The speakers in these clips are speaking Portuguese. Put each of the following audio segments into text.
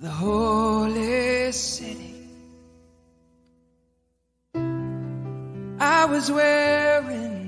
the holy city. I was wearing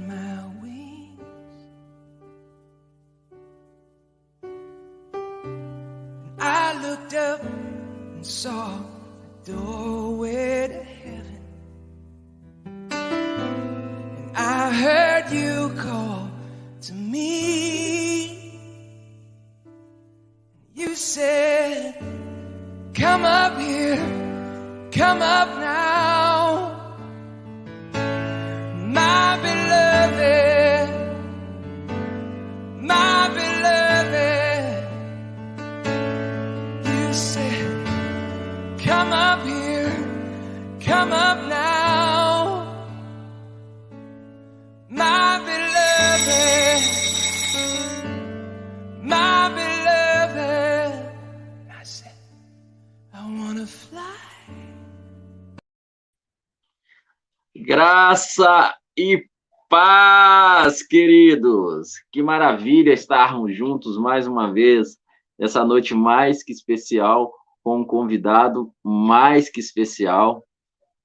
Graça e paz, queridos! Que maravilha estarmos juntos mais uma vez, nessa noite mais que especial, com um convidado mais que especial.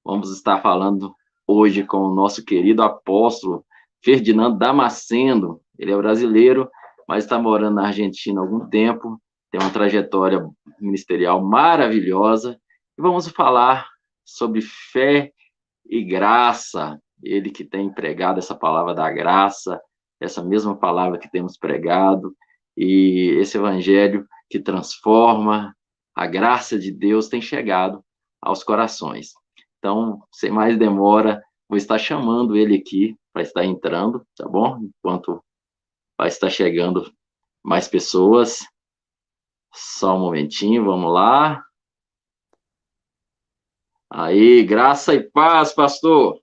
Vamos estar falando hoje com o nosso querido apóstolo Ferdinando Damasceno. Ele é brasileiro, mas está morando na Argentina há algum tempo, tem uma trajetória ministerial maravilhosa. E vamos falar sobre fé e graça, ele que tem pregado essa palavra da graça, essa mesma palavra que temos pregado, e esse evangelho que transforma, a graça de Deus tem chegado aos corações. Então, sem mais demora, vou estar chamando ele aqui para estar entrando, tá bom? Enquanto vai estar chegando mais pessoas. Só um momentinho, vamos lá. Aí, graça e paz, pastor.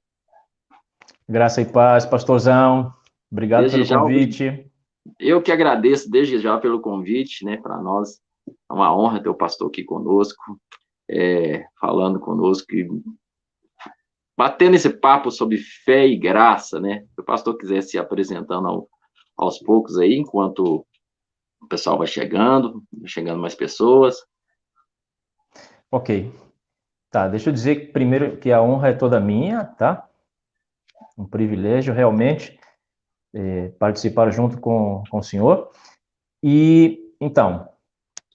Graça e paz, pastorzão. Obrigado Desde pelo já, convite. Eu que agradeço desde já pelo convite, né? Para nós é uma honra ter o pastor aqui conosco, é, falando conosco e batendo esse papo sobre fé e graça, né? Se o pastor quiser se apresentando ao, aos poucos aí, enquanto o pessoal vai chegando, chegando mais pessoas. Ok. Tá, deixa eu dizer primeiro que a honra é toda minha, tá? Um privilégio realmente é, participar junto com, com o senhor. E, então,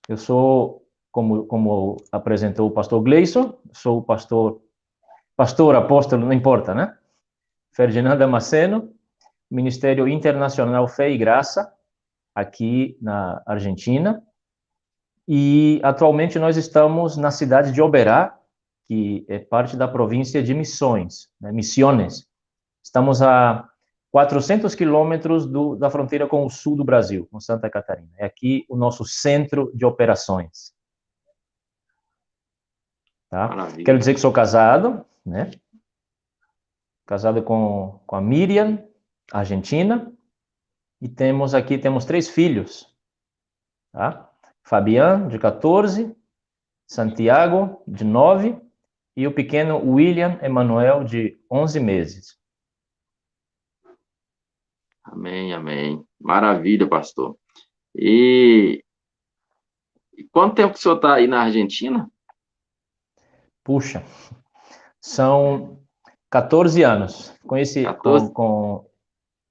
eu sou, como, como apresentou o pastor Gleison, sou o pastor, pastor, apóstolo, não importa, né? Ferdinando Damasceno, Ministério Internacional Fé e Graça, aqui na Argentina. E atualmente nós estamos na cidade de Oberá, que é parte da província de Missões, né, Missiones. Estamos a 400 quilômetros da fronteira com o sul do Brasil, com Santa Catarina. É aqui o nosso centro de operações. Tá? Maravilha. Quero dizer que sou casado, né? Casado com, com a Miriam, argentina, e temos aqui, temos três filhos, tá? Fabian, de 14, Santiago, de 9, e o pequeno William Emanuel, de 11 meses. Amém, amém. Maravilha, pastor. E, e quanto tempo que o senhor está aí na Argentina? Puxa, são 14 anos. Com, esse, 14? Com, com,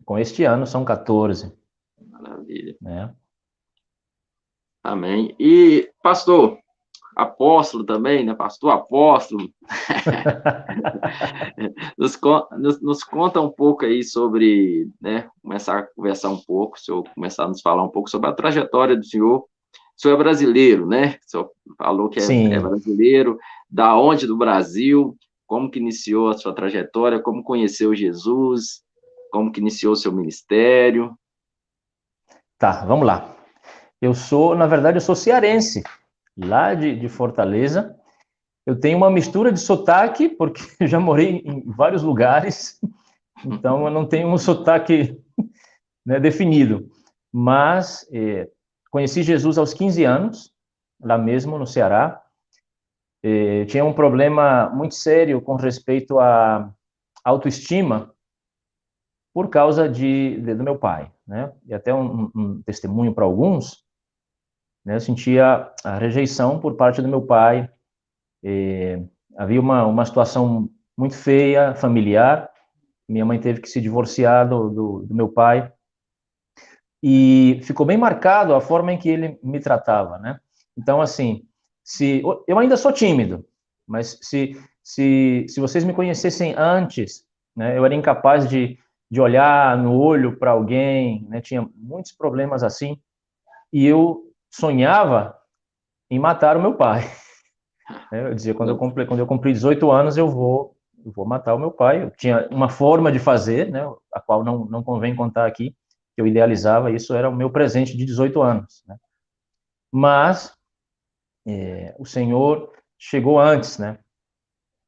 com este ano, são 14. Maravilha. Né? Amém. E, pastor, apóstolo também, né? Pastor apóstolo. nos, nos, nos conta um pouco aí sobre, né? Começar a conversar um pouco, o senhor começar a nos falar um pouco sobre a trajetória do senhor. O senhor é brasileiro, né? O senhor falou que é, é brasileiro. Da onde do Brasil? Como que iniciou a sua trajetória? Como conheceu Jesus? Como que iniciou o seu ministério? Tá, vamos lá. Eu sou, na verdade, eu sou cearense, lá de, de Fortaleza. Eu tenho uma mistura de sotaque, porque eu já morei em vários lugares, então eu não tenho um sotaque né, definido. Mas eh, conheci Jesus aos 15 anos, lá mesmo no Ceará. Eh, tinha um problema muito sério com respeito à autoestima por causa de, de- do meu pai, né? E até um, um testemunho para alguns. Né, eu sentia a rejeição por parte do meu pai, havia uma, uma situação muito feia, familiar, minha mãe teve que se divorciar do, do, do meu pai, e ficou bem marcado a forma em que ele me tratava, né? Então, assim, se eu ainda sou tímido, mas se se, se vocês me conhecessem antes, né, eu era incapaz de, de olhar no olho para alguém, né, tinha muitos problemas assim, e eu sonhava em matar o meu pai. Eu dizia, quando eu cumpri, quando eu cumpri 18 anos, eu vou, eu vou matar o meu pai. Eu tinha uma forma de fazer, né, a qual não, não convém contar aqui, que eu idealizava, isso era o meu presente de 18 anos. Né? Mas é, o Senhor chegou antes, né?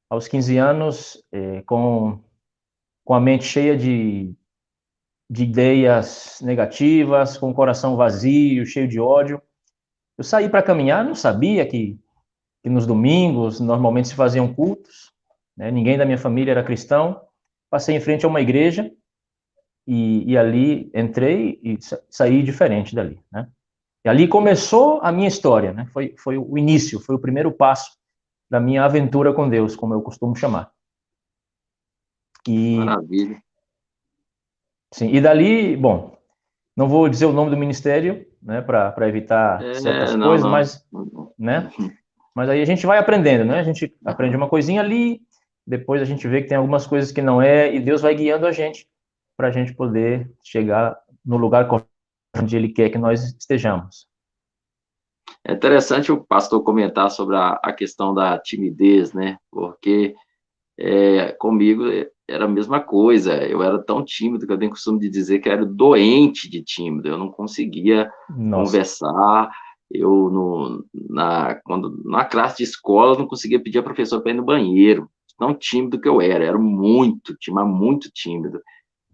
Aos 15 anos, é, com, com a mente cheia de, de ideias negativas, com o coração vazio, cheio de ódio, eu saí para caminhar, não sabia que, que nos domingos normalmente se faziam cultos, né? ninguém da minha família era cristão. Passei em frente a uma igreja e, e ali entrei e saí diferente dali, né? E ali começou a minha história, né? Foi, foi o início, foi o primeiro passo da minha aventura com Deus, como eu costumo chamar. E, Maravilha. Sim, e dali, bom, não vou dizer o nome do ministério, né, para evitar é, certas não, coisas, não. mas, né, mas aí a gente vai aprendendo, né, a gente aprende uma coisinha ali, depois a gente vê que tem algumas coisas que não é, e Deus vai guiando a gente para a gente poder chegar no lugar onde Ele quer que nós estejamos. É interessante o pastor comentar sobre a, a questão da timidez, né? Porque é, comigo era a mesma coisa. Eu era tão tímido que eu tenho costume de dizer que era doente de tímido. Eu não conseguia Nossa. conversar. Eu, no, na, quando, na classe de escola, não conseguia pedir a professora para ir no banheiro. Tão tímido que eu era. Era muito, tímido, muito tímido.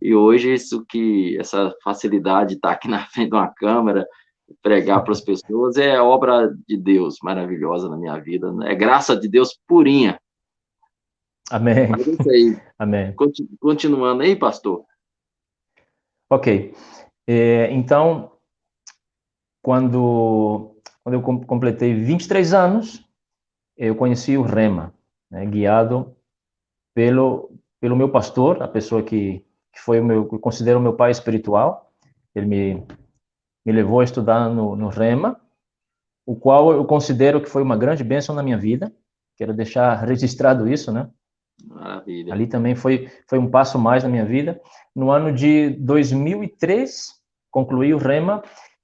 E hoje, isso que, essa facilidade de estar aqui na frente de uma câmera, pregar para as pessoas, é obra de Deus maravilhosa na minha vida. Né? É graça de Deus purinha. Amém. É. Amém. Continuando aí, pastor. Ok. É, então, quando, quando eu completei 23 anos, eu conheci o Rema, né, guiado pelo, pelo meu pastor, a pessoa que que foi o meu, eu considero o meu pai espiritual. Ele me, me levou a estudar no, no Rema, o qual eu considero que foi uma grande bênção na minha vida. Quero deixar registrado isso, né? Maravilha. Ali também foi, foi um passo mais na minha vida. No ano de 2003, concluí o Rema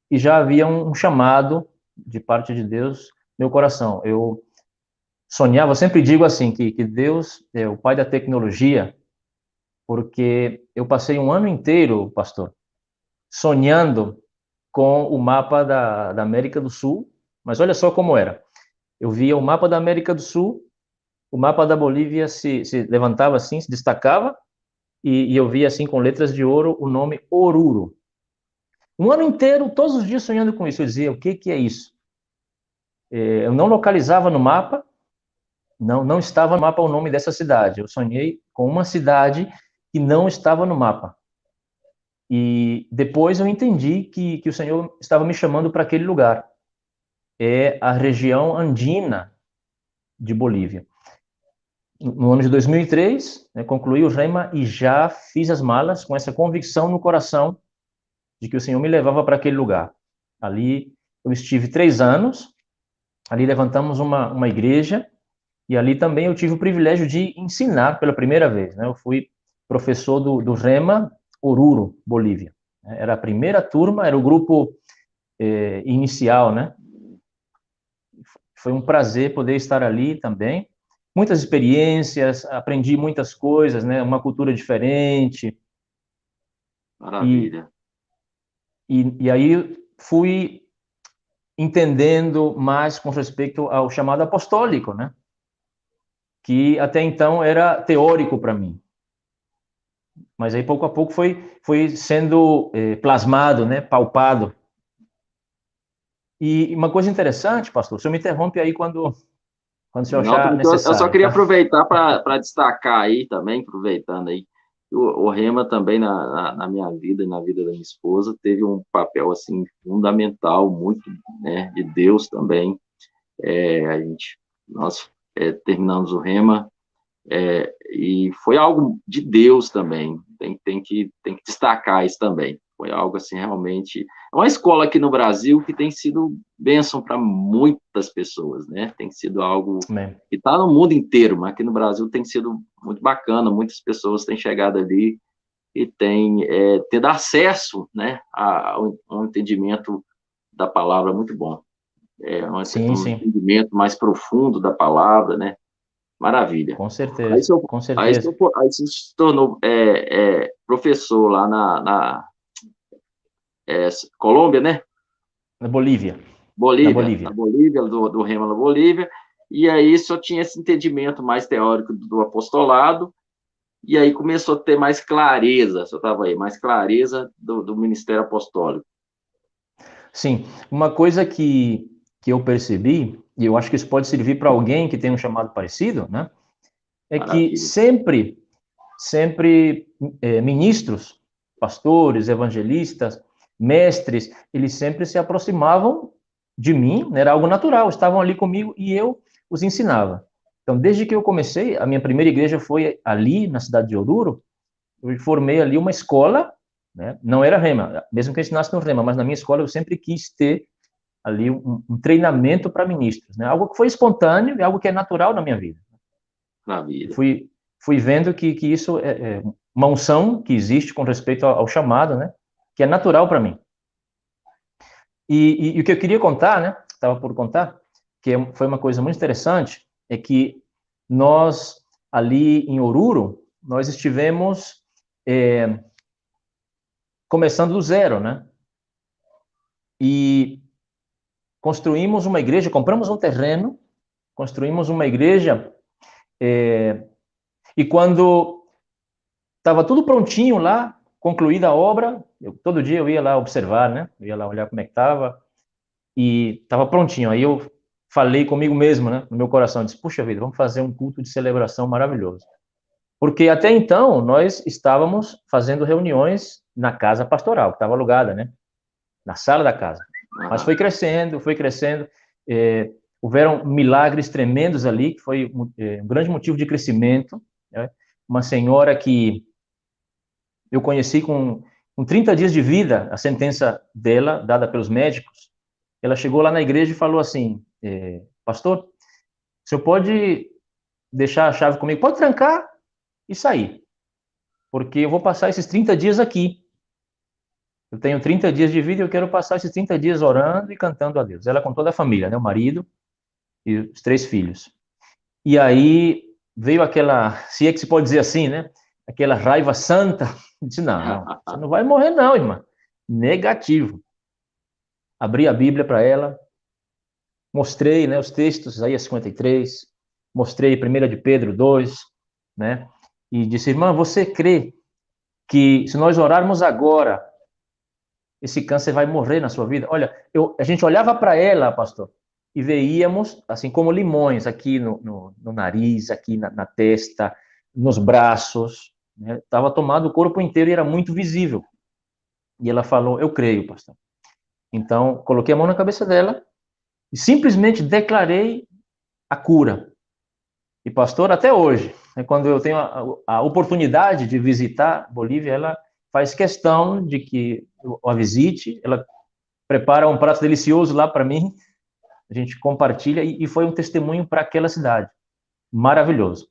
e já havia um, chamado de parte de Deus meu coração. Eu sonhava, sempre digo assim, que, que Deus é o pai da tecnologia, porque eu passei um ano inteiro, pastor, sonhando com o mapa da, da América do Sul, mas olha só como era. Eu via o mapa da América do Sul, o mapa da Bolívia se, se levantava assim, se destacava, e, e, eu via assim com letras de ouro o nome Oruro. Um ano inteiro, todos os dias sonhando com isso. Eu dizia, o que, que é isso? É, eu não localizava no mapa, não, não estava no mapa o nome dessa cidade. Eu sonhei com uma cidade que não estava no mapa. E depois eu entendi que, que o Senhor estava me chamando para aquele lugar. É a região andina de Bolívia. No ano de 2003, né, concluí o Rema e já fiz as malas com essa convicção no coração de que o Senhor me levava para aquele lugar. Ali eu estive três anos, ali levantamos uma, uma igreja, e ali também eu tive o privilégio de ensinar pela primeira vez. Né? Eu fui professor do, do REMA, Oruro, Bolívia. Era a primeira turma, era o grupo eh, inicial, né? Foi um prazer poder estar ali também. Muitas experiências, aprendi muitas coisas, né? Uma cultura diferente. Maravilha. E, e, e aí fui entendendo mais com respeito ao chamado apostólico, né? Que até então era teórico para mim. Mas aí pouco a pouco foi, foi sendo eh, plasmado, né, palpado. E uma coisa interessante, pastor, o senhor me interrompe aí quando, quando o senhor achar Não, necessário. Eu só queria tá? aproveitar para destacar aí também, aproveitando aí, o, o Rema também na, na, na, minha vida e na vida da minha esposa teve um papel assim fundamental, muito né, de Deus também. É, a gente, nós é, terminamos o Rema é, e foi algo de Deus também. Tem, tem, que, tem que destacar isso também. Foi algo assim realmente. É uma escola aqui no Brasil que tem sido bênção para muitas pessoas, né? Tem sido algo Amém. que está no mundo inteiro, mas aqui no Brasil tem sido muito bacana. Muitas pessoas têm chegado ali e têm é, tido acesso, né, a, a um entendimento da palavra muito bom. É um, sim, um sim. entendimento mais profundo da palavra, né? Maravilha. Com certeza. Aí, eu, com certeza. Aí, se tornou é, é, professor lá na, na é, Colômbia, né? Na Bolívia. Bolívia. Na Bolívia, na Bolívia do, do Rema na Bolívia. E aí só tinha esse entendimento mais teórico do, do apostolado. E aí começou a ter mais clareza, só estava aí, mais clareza do, do ministério apostólico. Sim, uma coisa que, que eu percebi, e eu acho que isso pode servir para alguém que tem um chamado parecido, né? É Maravilha. que sempre, sempre é, ministros, pastores, evangelistas, mestres, eles sempre se aproximavam de mim, né, era algo natural, estavam ali comigo e eu os ensinava. Então, desde que eu comecei, a minha primeira igreja foi ali, na cidade de Oruro, eu formei ali uma escola, né, não era rema, mesmo que eu ensinasse no rema, mas na minha escola eu sempre quis ter ali um, um treinamento para ministros, né, algo que foi espontâneo e algo que é natural na minha vida. Na vida. Fui, fui vendo que, que isso é, é uma unção que existe com respeito ao, ao chamado, né, que é natural para mim. E, e, e, o que eu queria contar, né, estava por contar, que foi uma coisa muito interessante, é que nós, ali em Oruro, nós estivemos é, começando do zero, né? E construímos uma igreja, compramos um terreno, construímos uma igreja, é, e quando estava tudo prontinho lá, concluída a obra, eu, todo dia eu ia lá observar, né? Eu ia lá olhar como é que estava e estava prontinho. Aí eu falei comigo mesmo, né? No meu coração, disse: puxa vida, vamos fazer um culto de celebração maravilhoso. Porque até então nós estávamos fazendo reuniões na casa pastoral, que estava alugada, né? Na sala da casa. Mas foi crescendo, foi crescendo. É, houveram milagres tremendos ali, que foi é, um grande motivo de crescimento. Né? Uma senhora que eu conheci com, com 30 dias de vida, a sentença dela, dada pelos médicos. Ela chegou lá na igreja e falou assim: é, Pastor, o senhor pode deixar a chave comigo? Pode trancar e sair, porque eu vou passar esses 30 dias aqui. Eu tenho 30 dias de vida e eu quero passar esses 30 dias orando e cantando a Deus. Ela com toda a família, né? O marido e os três filhos. E aí veio aquela, se é que se pode dizer assim, né? Aquela raiva santa Disse, não, você não vai morrer não, irmã. Negativo. Abri a Bíblia para ela, mostrei né, os textos, Isaías 53, mostrei 1 de Pedro 2, né? E disse, irmã, você crê que se nós orarmos agora, esse câncer vai morrer na sua vida? Olha, eu, a gente olhava para ela, pastor, e veíamos, assim como limões, aqui no, no, no nariz, aqui na, na, testa, nos braços, Estava né? tomado o corpo inteiro e era muito visível. E ela falou: Eu creio, pastor. Então, coloquei a mão na cabeça dela e simplesmente declarei a cura. E, pastor, até hoje, né, quando eu tenho a, a, oportunidade de visitar Bolívia, ela faz questão de que eu a visite, ela prepara um prato delicioso lá para mim, a gente compartilha, e, e foi um testemunho para aquela cidade. Maravilhoso.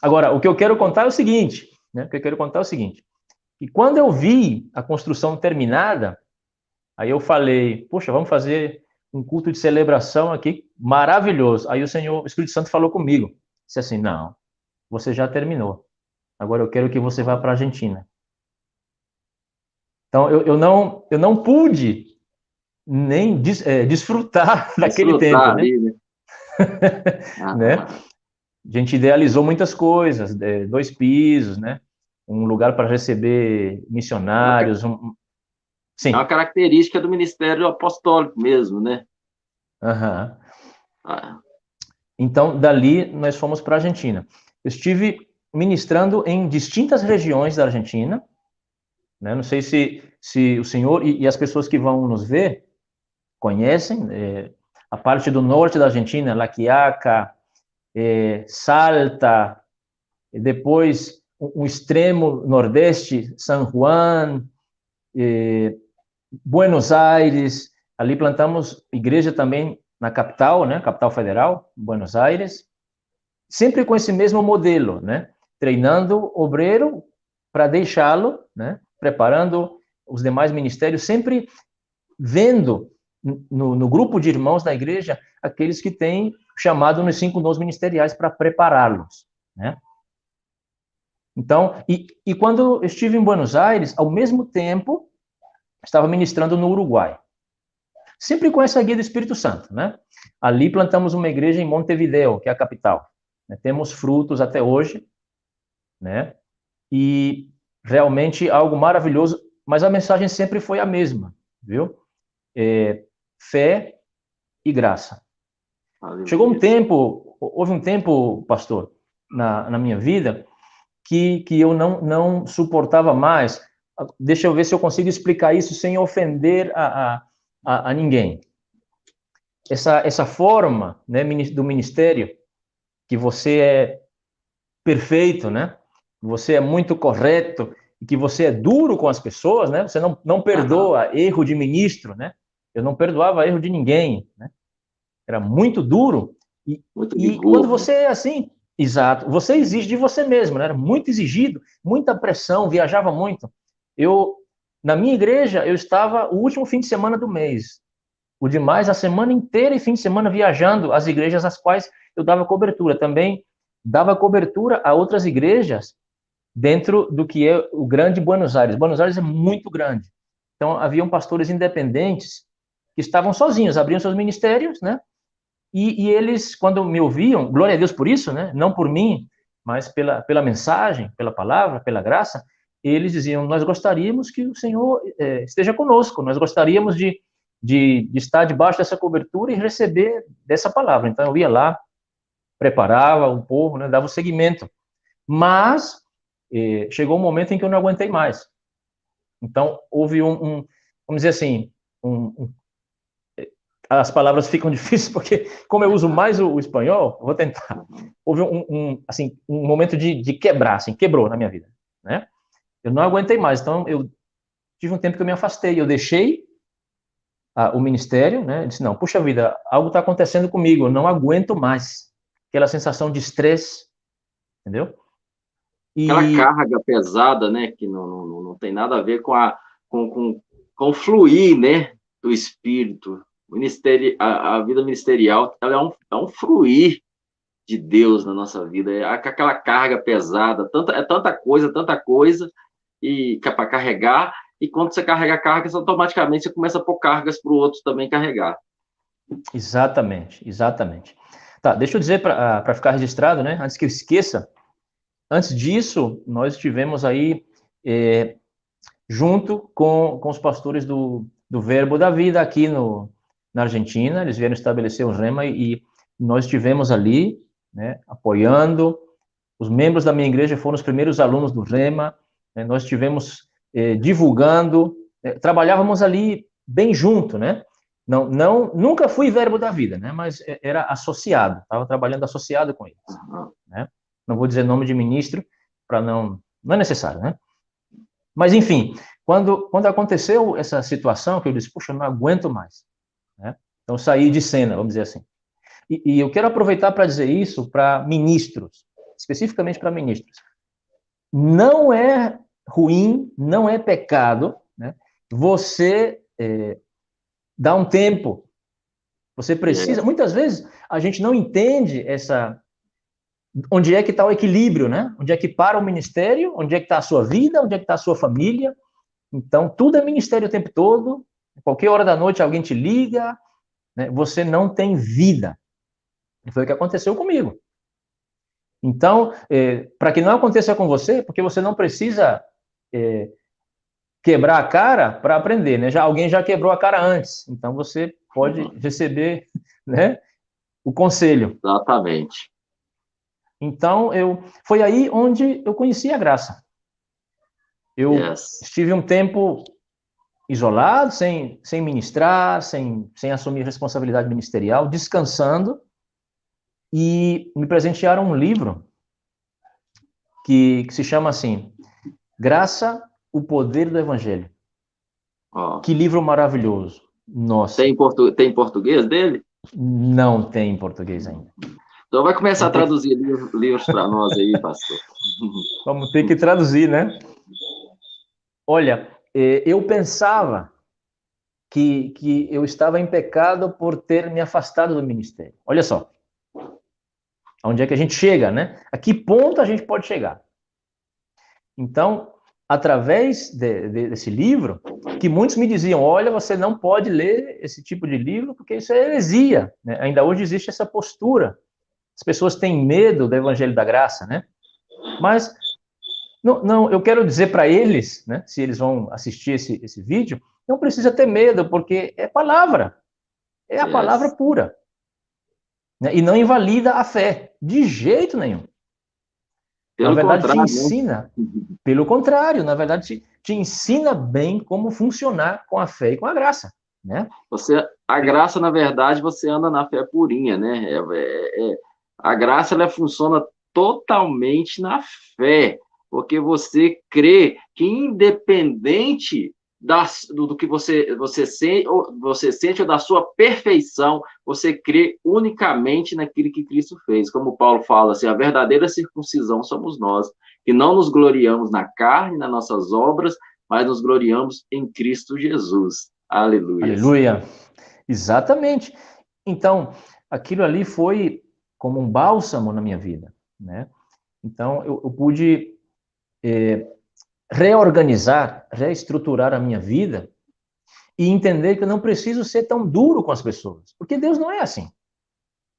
Agora, o que eu quero contar é o seguinte: né? O que eu quero contar é o seguinte: que quando eu vi a construção terminada, aí eu falei, poxa, vamos fazer um culto de celebração aqui maravilhoso. Aí o Senhor, o Espírito Santo falou comigo, disse assim, não, você já terminou. Agora eu quero que você vá para a Argentina. Então eu, eu não eu não pude nem des, é, desfrutar, daquele tempo, né? Né? né? A gente idealizou muitas coisas, dois pisos, né? Um lugar para receber missionários. Um... Sim. É uma característica do ministério apostólico mesmo, né? Uhum. Ah. Então, dali, nós fomos para a Argentina. Eu estive ministrando em distintas regiões da Argentina. Né? Não sei se, se o senhor e, e, as pessoas que vão nos ver conhecem. É, a parte do norte da Argentina, La Quiaca, é, Salta, depois um extremo nordeste, San Juan, é, Buenos Aires, ali plantamos igreja também na capital, né, capital federal, Buenos Aires, sempre com esse mesmo modelo, né, treinando obreiro para deixá-lo, né, preparando os demais ministérios, sempre vendo no, no, grupo de irmãos da igreja aqueles que têm chamado nos cinco dons ministeriais para prepará-los, né? Então, e, e quando estive em Buenos Aires, ao mesmo tempo, estava ministrando no Uruguai. Sempre com essa guia do Espírito Santo, né? Ali plantamos uma igreja em Montevideo, que é a capital. Né? Temos frutos até hoje, né? E realmente algo maravilhoso, mas a mensagem sempre foi a mesma, viu? É, fé e graça. Aleluia. Chegou um tempo, houve um tempo, pastor, na, na minha vida, que, que eu não, não suportava mais. Deixa eu ver se eu consigo explicar isso sem ofender a, a, a ninguém. Essa, essa forma né, do ministério, que você é perfeito, né? Você é muito correto e que você é duro com as pessoas, né? Você não, não perdoa erro de ministro, né? Eu não perdoava erro de ninguém, né? Era muito duro. E, muito e quando você é assim, exato, você exige de você mesmo, né? Era muito exigido, muita pressão, viajava muito. Eu, na minha igreja, eu estava o último fim de semana do mês. O demais, a semana inteira e fim de semana viajando às igrejas às quais eu dava cobertura. Também dava cobertura a outras igrejas dentro do que é o grande Buenos Aires. Buenos Aires é muito grande. Então, haviam pastores independentes que estavam sozinhos, abriam seus ministérios, né? E, e, eles, quando me ouviam, glória a Deus por isso, né? Não por mim, mas pela, pela mensagem, pela palavra, pela graça, eles diziam: Nós gostaríamos que o Senhor é, esteja conosco, nós gostaríamos de, de, de, estar debaixo dessa cobertura e receber dessa palavra. Então eu ia lá, preparava o povo, né, dava o seguimento. Mas eh, chegou um momento em que eu não aguentei mais. Então houve um, um vamos dizer assim, um, as palavras ficam difíceis porque, como eu uso mais o, o espanhol, vou tentar. Houve um, um, assim, um momento de, de, quebrar, assim, quebrou na minha vida, né? Eu não aguentei mais, então eu tive um tempo que eu me afastei, eu deixei o ministério, né? Eu disse não, puxa vida, algo está acontecendo comigo, eu não aguento mais. Aquela sensação de estresse, entendeu? E... Aquela carga pesada, né? Que não, não, não tem nada a ver com a com, com, com fluir, né? Do espírito a, a, vida ministerial ela é, um, é um fruir de Deus na nossa vida, é aquela carga pesada, tanta, é tanta coisa, tanta coisa, e é para carregar, e quando você carrega cargas, automaticamente você começa a pôr cargas para o outro também carregar. Exatamente, exatamente. Tá, deixa eu dizer para ah, ficar registrado, né, antes que eu esqueça, antes disso, nós estivemos aí é, junto com, com os pastores do, do Verbo da Vida aqui no, na Argentina, eles vieram estabelecer um rema e nós estivemos ali, né, apoiando. Os membros da minha igreja foram os primeiros alunos do rema. Né, nós estivemos eh, divulgando, eh, trabalhávamos ali bem junto, né? Não, não, nunca fui verbo da vida, né? Mas era associado, estava trabalhando associado com eles, né? Não vou dizer nome de ministro para não, não é necessário, né? Mas enfim, quando quando aconteceu essa situação que eu disse, puxa, não aguento mais. Então, sair de cena, vamos dizer assim. E, e eu quero aproveitar para dizer isso para ministros, especificamente para ministros. Não é ruim, não é pecado, né? você é, dá um tempo. Você precisa. É. Muitas vezes a gente não entende essa. Onde é que está o equilíbrio, né? Onde é que para o ministério? Onde é que está a sua vida? Onde é que está a sua família? Então, tudo é ministério o tempo todo. Qualquer hora da noite alguém te liga, né? você não tem vida. Foi o que aconteceu comigo. Então, é, para que não aconteça com você, porque você não precisa é, quebrar a cara para aprender, né? Já alguém já quebrou a cara antes, então você pode uhum. receber, né, o conselho. Exatamente. Então, eu foi aí onde eu conheci a graça. Eu yes. estive um tempo isolado, sem, sem ministrar, sem, sem assumir responsabilidade ministerial, descansando, e me presentearam um livro que, que se chama assim, Graça, o Poder do Evangelho. Oh. Que livro maravilhoso. Nossa. Tem, portu tem português dele? Não tem em português ainda. Então vai começar a traduzir livros para nós aí, pastor. Vamos ter que traduzir, né? Olha, eu pensava que, que eu estava em pecado por ter me afastado do ministério. Olha só. Onde é que a gente chega, né? A que ponto a gente pode chegar? Então, através de, de, desse livro, que muitos me diziam: olha, você não pode ler esse tipo de livro porque isso é heresia. Né? Ainda hoje existe essa postura. As pessoas têm medo do Evangelho da Graça, né? Mas não, não eu quero dizer para eles, né, se eles vão assistir esse, esse vídeo, não precisa ter medo, porque é palavra. É a yes. palavra pura. Né? E não invalida a fé, de jeito nenhum. Pelo na verdade, te né? ensina. Pelo contrário, na verdade, te, te, ensina bem como funcionar com a fé e com a graça. Né? Você, a graça, na verdade, você anda na fé purinha, né? É, é, é, a graça ela funciona totalmente na fé, porque você crê que independente das, do, do, que você, você, sente, ou, você sente ou da sua perfeição, você crê unicamente naquilo que Cristo fez. Como Paulo fala, assim, a verdadeira circuncisão somos nós, que não nos gloriamos na carne, nas nossas obras, mas nos gloriamos em Cristo Jesus. Aleluia. Aleluia. Exatamente. Então, aquilo ali foi como um bálsamo na minha vida, né? Então, eu, eu pude eh, reorganizar, reestruturar a minha vida e entender que eu não preciso ser tão duro com as pessoas, porque Deus não é assim.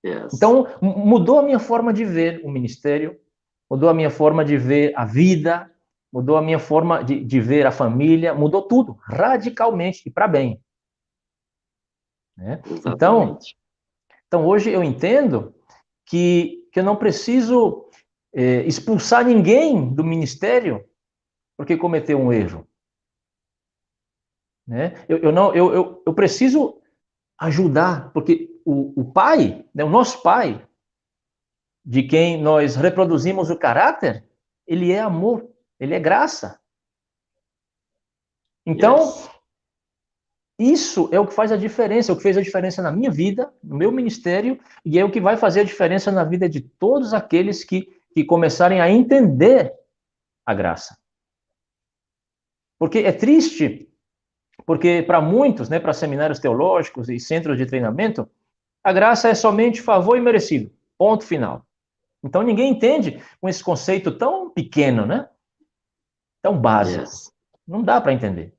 Yes. Então, mudou a minha forma de ver o ministério, mudou a minha forma de ver a vida, mudou a minha forma de, de ver a família, mudou tudo, radicalmente e para bem. Né? Então, então, hoje eu entendo que, que eu não preciso é, expulsar ninguém do ministério porque cometeu um erro. Né? Eu, eu, não, eu, eu, eu preciso ajudar, porque o, o pai, né, o nosso pai, de quem nós reproduzimos o caráter, ele é amor, ele é graça. Então, yes. isso é o que faz a diferença, é o que fez a diferença na minha vida, no meu ministério, e é o que vai fazer a diferença na vida de todos aqueles que, que começarem a entender a graça. Porque é triste, porque para muitos, né, para seminários teológicos e centros de treinamento, a graça é somente favor e merecido. Ponto final. Então ninguém entende com esse conceito tão pequeno, né? Tão básico. Yes. Não dá para entender.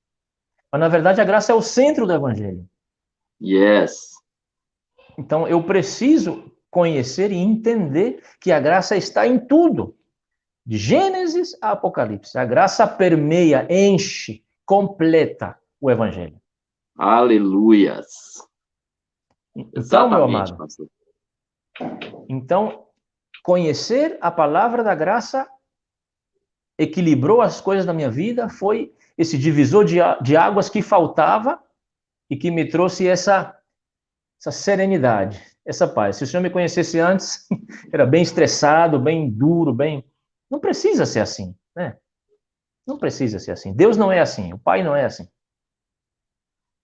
Mas na verdade a graça é o centro do evangelho. Yes. Então eu preciso conhecer e entender que a graça está em tudo. De Gênesis a Apocalipse. A graça permeia, enche, completa o Evangelho. Aleluias. Então, Exatamente, meu amado. Pastor. Então, conhecer a palavra da graça equilibrou as coisas da minha vida, foi esse divisor de, de águas que faltava e que me trouxe essa, essa serenidade, essa paz. Se o senhor me conhecesse antes, era bem estressado, bem duro, bem não precisa ser assim, né? Não precisa ser assim. Deus não é assim, o Pai não é assim.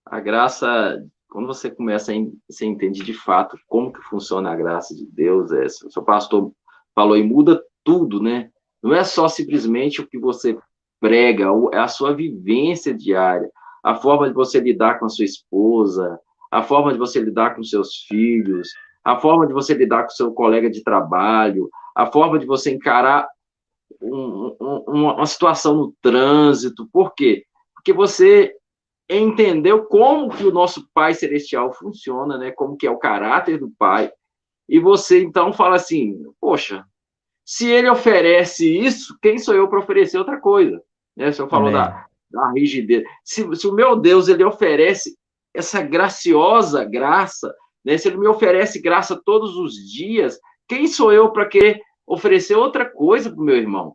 A graça, quando você começa a entende de fato como que funciona a graça de Deus, é, o seu pastor falou e muda tudo, né? Não é só simplesmente o que você prega, é a sua vivência diária, a forma de você lidar com a sua esposa, a forma de você lidar com seus filhos, a forma de você lidar com seu colega de trabalho, a forma de você encarar um, um, uma situação no trânsito. Por quê? Porque você entendeu como que o nosso Pai Celestial funciona, né? Como que é o caráter do Pai. E você, então, fala assim, poxa, se ele oferece isso, quem sou eu para oferecer outra coisa? Né? O senhor falou da, da rigidez. Se, se o meu Deus, ele oferece essa graciosa graça, né? se ele me oferece graça todos os dias, quem sou eu para querer oferecer outra coisa para o meu irmão.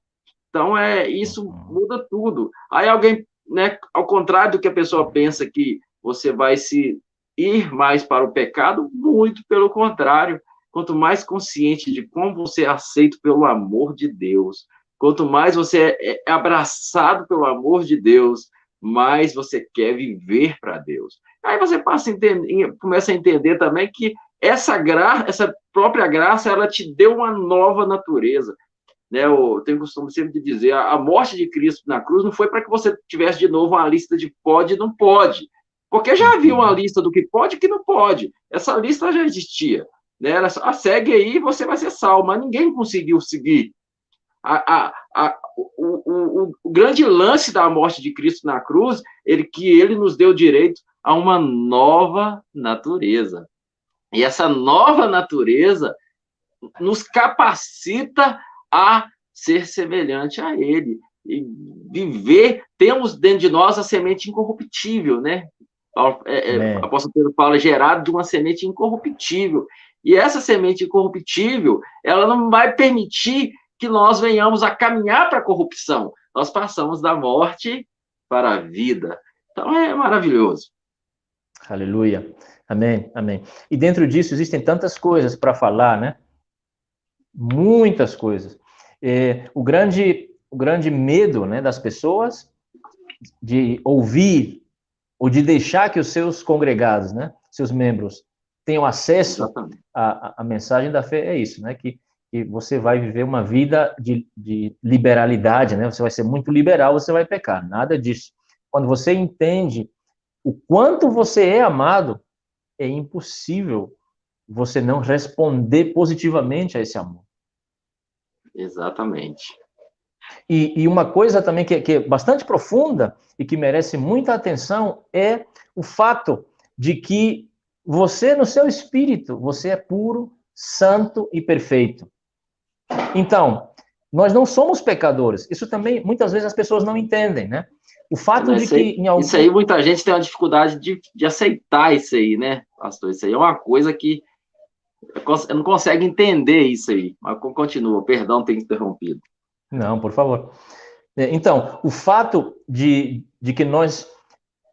Então, é isso Uhum. muda tudo. Aí alguém, né, ao contrário do que a pessoa pensa que você vai se ir mais para o pecado, muito pelo contrário. Quanto mais consciente de como você é aceito pelo amor de Deus, quanto mais você é abraçado pelo amor de Deus, mais você quer viver para Deus. Aí você passa a entender, começa a entender também que essa graça, essa própria graça, ela te deu uma nova natureza. Né, eu tenho costume sempre de dizer, a morte de Cristo na cruz não foi para que você tivesse de novo uma lista de pode e não pode, porque já havia uma lista do que pode e que não pode. Essa lista já existia. Né? Ela ah, segue aí você vai ser salvo, mas ninguém conseguiu seguir. A, a, a, o, o, o, grande lance da morte de Cristo na cruz, ele que ele nos deu direito a uma nova natureza. E essa nova natureza nos capacita a ser semelhante a ele e viver. Temos dentro de nós a semente incorruptível, né? É, é, o apóstolo Pedro fala gerado de uma semente incorruptível. E essa semente incorruptível, ela não vai permitir que nós venhamos a caminhar para a corrupção. Nós passamos da morte para a vida. Então é maravilhoso. Aleluia. Amém, amém. E dentro disso existem tantas coisas para falar, né? Muitas coisas. É, o grande, o grande medo, né, das pessoas de ouvir ou de deixar que os seus congregados, né, seus membros, tenham acesso à, à, mensagem da fé é isso, né? Que, que você vai viver uma vida de, de liberalidade, né? Você vai ser muito liberal, você vai pecar. Nada disso. Quando você entende o quanto você é amado, é impossível você não responder positivamente a esse amor. Exatamente. E, e uma coisa também que, que, é bastante profunda e que merece muita atenção é o fato de que você, no seu espírito, você é puro, santo e perfeito. Então, nós não somos pecadores. Isso também, muitas vezes, as pessoas não entendem, né? O fato Mas de que... Aí, em algum... Isso aí, muita gente tem uma dificuldade de, de aceitar isso aí, né, pastor? Isso aí é uma coisa que eu não consegue entender isso aí. Mas continua, perdão ter interrompido. Não, por favor. Então, o fato de, de que nós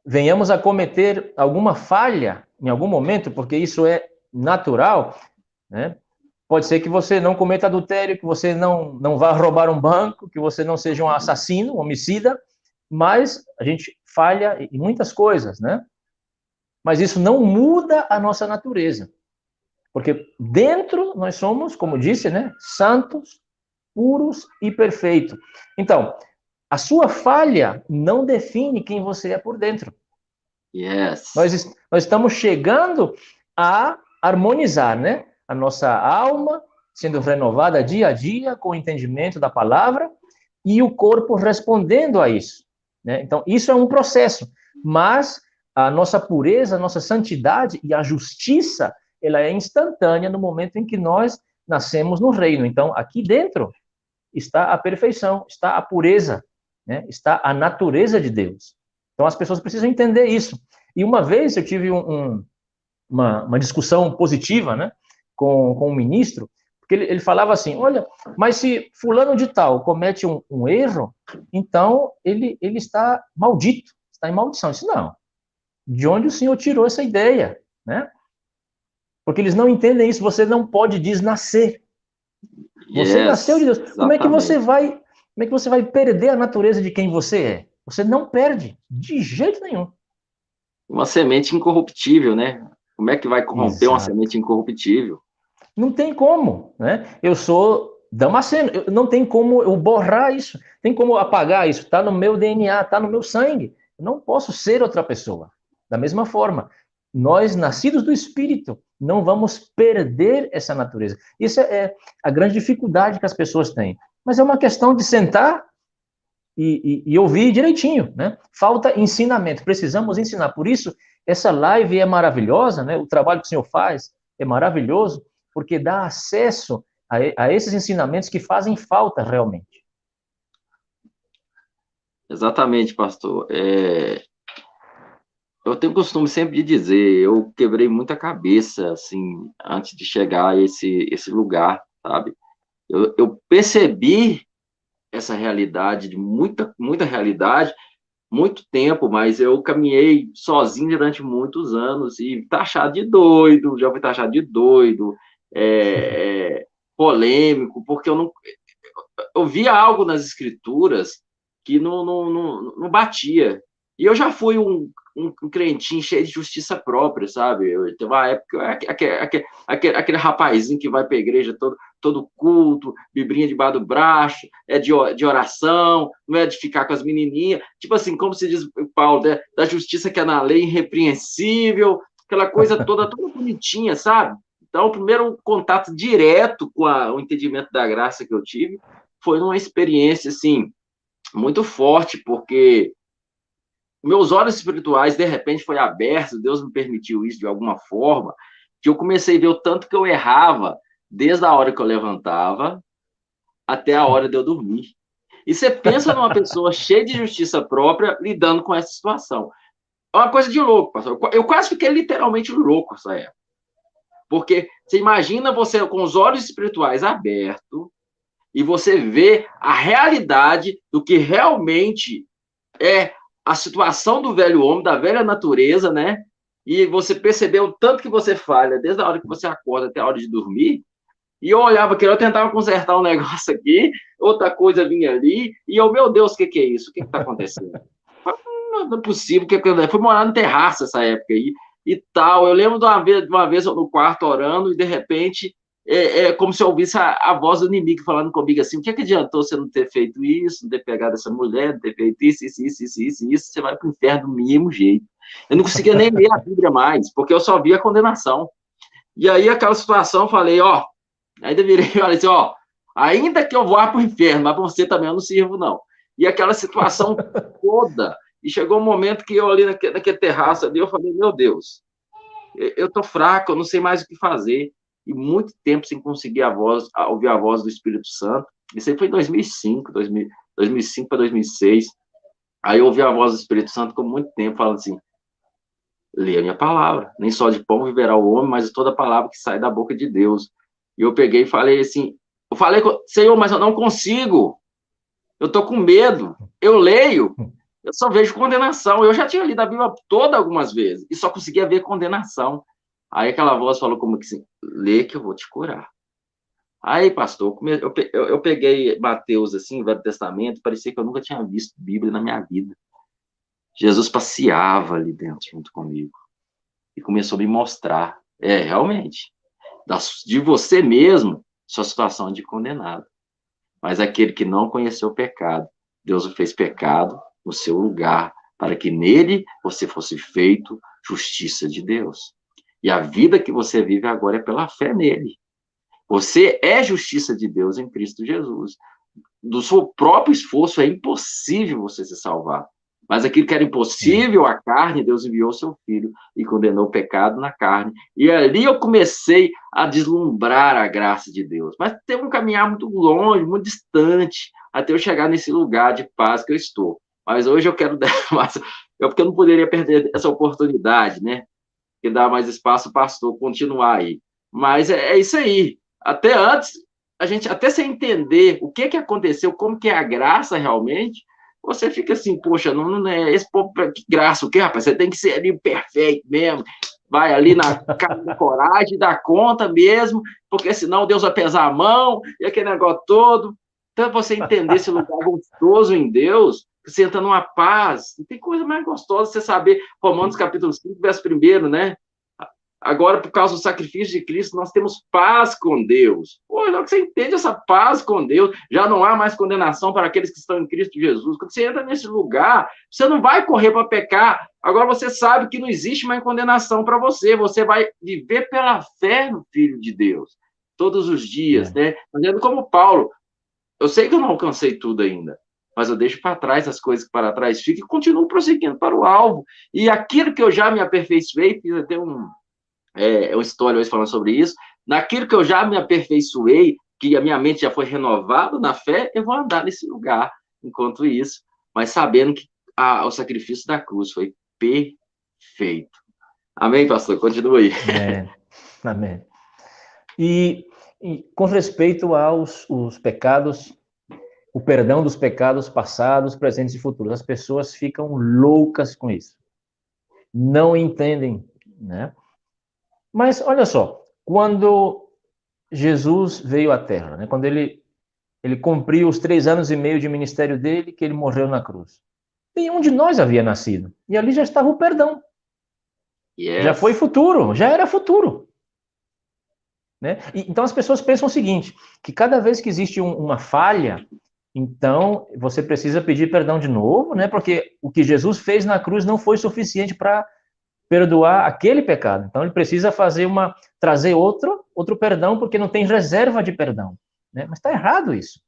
venhamos a cometer alguma falha em algum momento, porque isso é natural, né? Pode ser que você não cometa adultério, que você não, não vá roubar um banco, que você não seja um assassino, um homicida, mas a gente falha em muitas coisas, né? Mas isso não muda a nossa natureza. Porque dentro nós somos, como disse, né, santos, puros e perfeitos. Então, a sua falha não define quem você é por dentro. Yes. Nós, nós estamos chegando a harmonizar, né? A nossa alma sendo renovada dia a dia com o entendimento da palavra e o corpo respondendo a isso. Né? Então, isso é um processo, mas a nossa pureza, a nossa santidade e a justiça, ela é instantânea no momento em que nós nascemos no reino. Então, aqui dentro está a perfeição, está a pureza, né? está a natureza de Deus. Então, as pessoas precisam entender isso. E uma vez eu tive um, um, uma, uma, discussão positiva né, com, com um ministro, porque ele, ele falava assim: olha, mas se fulano de tal comete um, um erro, então ele, ele está maldito, está em maldição. Eu disse: não. De onde o senhor tirou essa ideia? Né? Porque eles não entendem isso. Você não pode desnascer. Você yes, nasceu de Deus. Exatamente. Como é que você vai? Como é que você vai perder a natureza de quem você é? Você não perde de jeito nenhum. Uma semente incorruptível, né? Como é que vai corromper Exato. uma semente incorruptível? Não tem como, né? Eu sou Damasceno, não tem como eu borrar isso, tem como apagar isso, está no meu DNA, está no meu sangue. Eu não posso ser outra pessoa. Da mesma forma, nós, nascidos do Espírito, não vamos perder essa natureza. Isso é a grande dificuldade que as pessoas têm. Mas é uma questão de sentar e, e, e, ouvir direitinho, né? Falta ensinamento, precisamos ensinar. Por isso, essa live é maravilhosa, né? O trabalho que o senhor faz é maravilhoso, porque dá acesso a, a esses ensinamentos que fazem falta realmente. Exatamente, pastor. É... Eu tenho costume sempre de dizer, eu quebrei muita cabeça, assim, antes de chegar a esse, esse lugar, sabe? eu, eu percebi essa realidade, de muita, muita realidade, muito tempo, mas eu caminhei sozinho durante muitos anos e taxado de doido, já fui taxado de doido, é, é, polêmico, porque eu não eu via algo nas escrituras que não, não, não, não batia. E eu já fui um, um, um, crentinho cheio de justiça própria, sabe? Eu, tem uma época, aquele, aquele, aquele, aquele rapazinho que vai para a igreja todo, todo culto, bibrinha debaixo do braço, é de, de oração, não é de ficar com as menininhas, tipo assim, como se diz Paulo, né? da justiça que é na lei irrepreensível, aquela coisa toda, toda bonitinha, sabe? Então, o primeiro contato direto com a, o entendimento da graça que eu tive foi uma experiência, assim, muito forte, porque meus olhos espirituais, de repente, foi aberto, Deus me permitiu isso de alguma forma, que eu comecei a ver o tanto que eu errava, desde a hora que eu levantava até a hora de eu dormir. E você pensa numa pessoa cheia de justiça própria lidando com essa situação. É uma coisa de louco, pastor. Eu quase fiquei literalmente louco nessa época. Porque você imagina você com os olhos espirituais abertos e você vê a realidade do que realmente é a situação do velho homem, da velha natureza, né? E você percebeu o tanto que você falha, desde a hora que você acorda até a hora de dormir. E eu olhava aqui, eu tentava consertar um negócio aqui, outra coisa vinha ali, e eu, meu Deus, o que, que é isso? O que está acontecendo? Não é possível, que fui morar no terraço essa época aí e tal. Eu lembro de uma vez, de uma vez no quarto orando e de repente é, é como se eu ouvisse a, a, voz do inimigo falando comigo assim: o que, é que adiantou você não ter feito isso, não ter pegado essa mulher, não ter feito isso, isso, isso, isso, isso, isso, você vai para o inferno do mesmo jeito. Eu não conseguia nem ler a Bíblia mais, porque eu só via condenação. E aí, aquela situação, eu falei: ó, ainda virei e falei assim: ó, ainda que eu vá para o inferno, mas para você também eu não sirvo, não. E aquela situação toda, e chegou um momento que eu ali naquele, naquele terraço ali, eu falei, meu Deus, eu tô fraco, eu não sei mais o que fazer. E muito tempo sem conseguir a voz, ouvir a voz do Espírito Santo. Isso aí foi em 2005, 2000, 2005 para 2006. Aí eu ouvi a voz do Espírito Santo com muito tempo, falando assim, lê a minha palavra. Nem só de pão viverá o homem, mas toda palavra que sai da boca de Deus. E eu peguei e falei assim, eu falei, Senhor, mas eu não consigo. Eu tô com medo. Eu leio, eu só vejo condenação. Eu já tinha lido a Bíblia toda algumas vezes e só conseguia ver condenação. Aí aquela voz falou como que assim, lê que eu vou te curar. Aí, pastor, eu, peguei Mateus, assim, Velho Testamento, parecia que eu nunca tinha visto Bíblia na minha vida. Jesus passeava ali dentro junto comigo e começou a me mostrar, é, realmente, de você mesmo, sua situação de condenado. Mas aquele que não conheceu o pecado, Deus o fez pecado no seu lugar, para que nele você fosse feito justiça de Deus. E a vida que você vive agora é pela fé nele. Você é justiça de Deus em Cristo Jesus. Do seu próprio esforço é impossível você se salvar. Mas aquilo que era impossível a carne, Deus enviou seu filho e condenou o pecado na carne. E ali eu comecei a deslumbrar a graça de Deus. Mas teve um caminhar muito longe, muito distante, até eu chegar nesse lugar de paz que eu estou. Mas hoje eu quero dar mais, eu porque eu não poderia perder essa oportunidade, né? E dar mais espaço para o pastor continuar aí. Mas é, é, isso aí. Até antes, a gente até sem entender o que que aconteceu, como que é a graça realmente, você fica assim, poxa, não, não é esse povo, que graça, o que, rapaz? Você tem que ser ali perfeito mesmo. Vai ali na da coragem, dá conta mesmo, porque senão Deus vai pesar a mão e aquele negócio todo. Então, você entender esse lugar gostoso em Deus, você entra numa paz. Não tem coisa mais gostosa você saber, Romanos capítulo 5, verso 1, né? Agora, por causa do sacrifício de Cristo, nós temos paz com Deus. Pô, logo que você entende essa paz com Deus, já não há mais condenação para aqueles que estão em Cristo Jesus. Quando você entra nesse lugar, você não vai correr para pecar. Agora você sabe que não existe mais condenação para você. Você vai viver pela fé no Filho de Deus. Todos os dias, é. né? Fazendo como Paulo. Eu sei que eu não alcancei tudo ainda, mas eu deixo para trás as coisas que para trás ficam e continuo prosseguindo para o alvo. E aquilo que eu já me aperfeiçoei, fiz até um, é, uma história hoje falando sobre isso, naquilo que eu já me aperfeiçoei, que a minha mente já foi renovada na fé, eu vou andar nesse lugar enquanto isso, mas sabendo que a, o sacrifício da cruz foi perfeito. Amém, pastor? Continua aí. Amém. Amém. E com respeito aos os pecados, o perdão dos pecados passados, presentes e futuros. As pessoas ficam loucas com isso. Não entendem, né? Mas olha só, quando Jesus veio à Terra, né? Quando ele ele cumpriu os três anos e meio de ministério dele, que ele morreu na cruz. Nenhum de nós havia nascido. E ali já estava o perdão. Yes. Já foi futuro, já era futuro. Né? E, então as pessoas pensam o seguinte: que cada vez que existe um, uma falha, então você precisa pedir perdão de novo, né? Porque o que Jesus fez na cruz não foi suficiente para perdoar aquele pecado. Então ele precisa fazer uma trazer outro outro perdão porque não tem reserva de perdão, né? Mas está errado isso.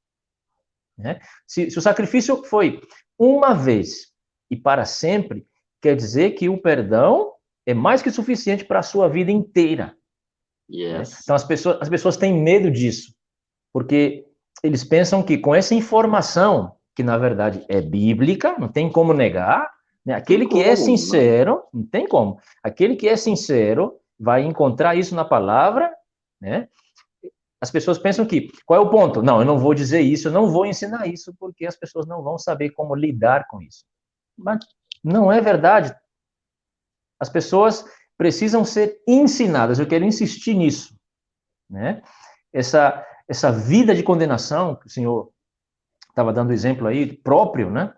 Né? Se, se o sacrifício foi uma vez e para sempre, quer dizer que o perdão é mais que suficiente para a sua vida inteira. Yes. Então as pessoas, as pessoas têm medo disso, porque eles pensam que com essa informação, que na verdade é bíblica, não tem como negar, né? aquele que é sincero, não tem como, aquele que é sincero vai encontrar isso na palavra, né? As pessoas pensam que, qual é o ponto? Não, eu não vou dizer isso, eu não vou ensinar isso, porque as pessoas não vão saber como lidar com isso. Mas não é verdade. As pessoas precisam ser ensinadas. Eu quero insistir nisso, né? Essa essa vida de condenação que o senhor estava dando exemplo aí próprio, né?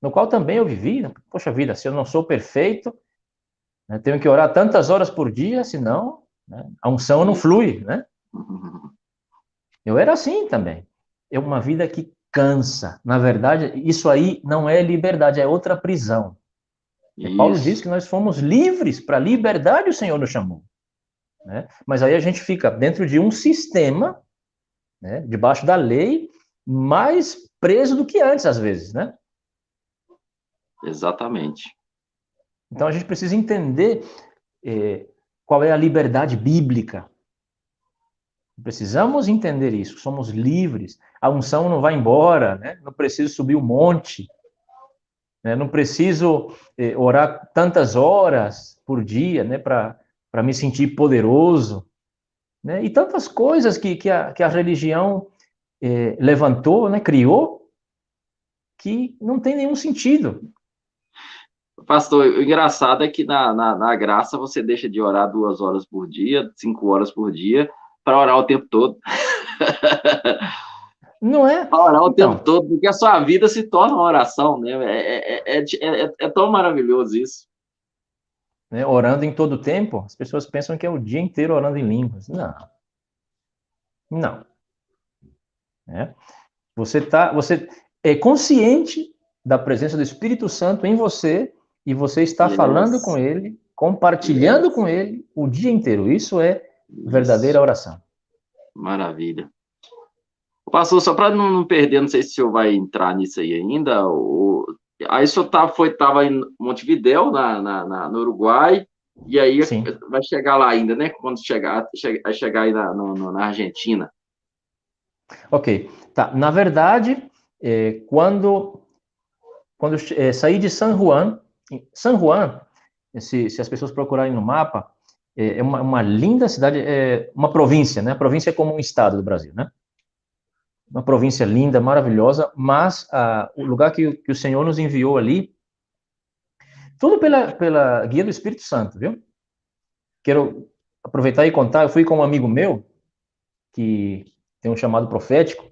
No qual também eu vivi. Né? Poxa vida, se eu não sou perfeito, né, tenho que orar tantas horas por dia, senão né, a unção não flui, né? Eu era assim também. É uma vida que cansa. Na verdade, isso aí não é liberdade, é outra prisão. Paulo diz que nós fomos livres para a liberdade, o Senhor nos chamou. Né? Mas aí a gente fica dentro de um sistema, né, debaixo da lei, mais preso do que antes, às vezes, né? Exatamente. Então a gente precisa entender eh, qual é a liberdade bíblica. Precisamos entender isso, somos livres. A unção não vai embora, né? não preciso subir o um monte, né? Não preciso eh, orar tantas horas por dia né? para me sentir poderoso. Né? E tantas coisas que, que, a, que a religião eh, levantou, né? criou, que não tem nenhum sentido. Pastor, o engraçado é que na, na, na, graça você deixa de orar duas horas por dia, cinco horas por dia, para orar o tempo todo. Não é? Orar o então, tempo todo, porque a sua vida se torna uma oração, né? É, é, é, é tão maravilhoso isso. Né? Orando em todo tempo, as pessoas pensam que é o dia inteiro orando em línguas. Não. Não. É. Você tá, você é consciente da presença do Espírito Santo em você e você está yes. falando com ele, compartilhando yes. com ele o dia inteiro. Isso é verdadeira oração. Maravilha. Pastor, só para não, perder, não sei se o senhor vai entrar nisso aí ainda. O, aí o senhor tá, foi, estava em Montevidéu, na, na, na, no Uruguai, e aí Sim. vai chegar lá ainda, né? Quando chegar, chegar, chegar aí na, no, na Argentina. Ok, tá. Na verdade, é, quando, quando é, saí de San Juan, San Juan, se, se as pessoas procurarem no mapa, é, é uma, uma linda cidade, é uma província, né? A província é como um estado do Brasil, né? Uma província linda, maravilhosa, mas ah, o lugar que, que, o Senhor nos enviou ali, tudo pela, pela guia do Espírito Santo, viu? Quero aproveitar e contar, eu fui com um amigo meu, que tem um chamado profético,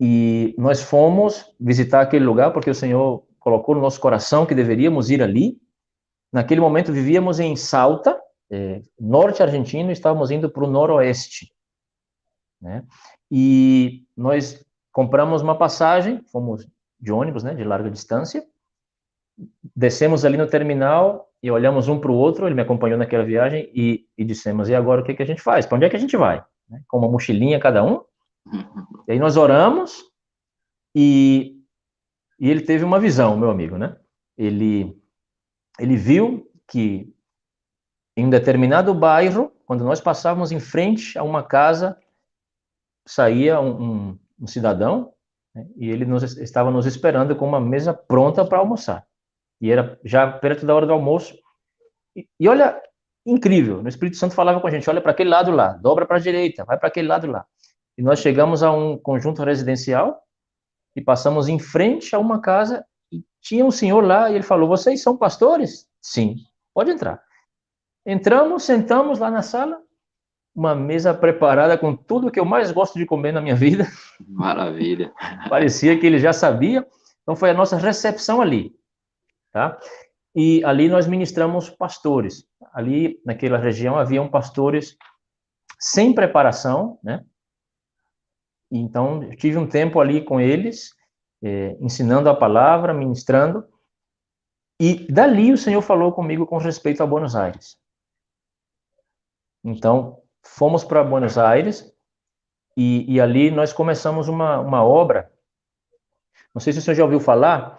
e nós fomos visitar aquele lugar porque o Senhor colocou no nosso coração que deveríamos ir ali. Naquele momento vivíamos em Salta, é, norte argentino, e estávamos indo para o noroeste. Né? E nós compramos uma passagem, fomos de ônibus, né, de larga distância, descemos ali no terminal e olhamos um para o outro, ele me acompanhou naquela viagem e, e dissemos, e agora o que, que a gente faz? Para onde é que a gente vai? Né, com uma mochilinha cada um. E aí nós oramos e, e ele teve uma visão, meu amigo, né? Ele, ele viu que em um determinado bairro, quando nós passávamos em frente a uma casa saía um, um, um cidadão né, e ele nos, estava nos esperando com uma mesa pronta para almoçar. E era já perto da hora do almoço. E, e olha incrível. O Espírito Santo falava com a gente: olha para aquele lado lá, dobra para a direita, vai para aquele lado lá. E nós chegamos a um conjunto residencial e passamos em frente a uma casa e tinha um senhor lá e ele falou: Vocês são pastores? Sim, pode entrar. Entramos, sentamos lá na sala, uma mesa preparada com tudo que eu mais gosto de comer na minha vida. Maravilha. Parecia que ele já sabia. Então foi a nossa recepção ali, tá? E ali nós ministramos pastores. Ali naquela região haviam pastores sem preparação, né? Então tive um tempo ali com eles, eh, ensinando a palavra, ministrando. E dali o Senhor falou comigo com respeito a Buenos Aires. Então fomos para Buenos Aires e, e, ali nós começamos uma, uma obra. Não sei se o senhor já ouviu falar,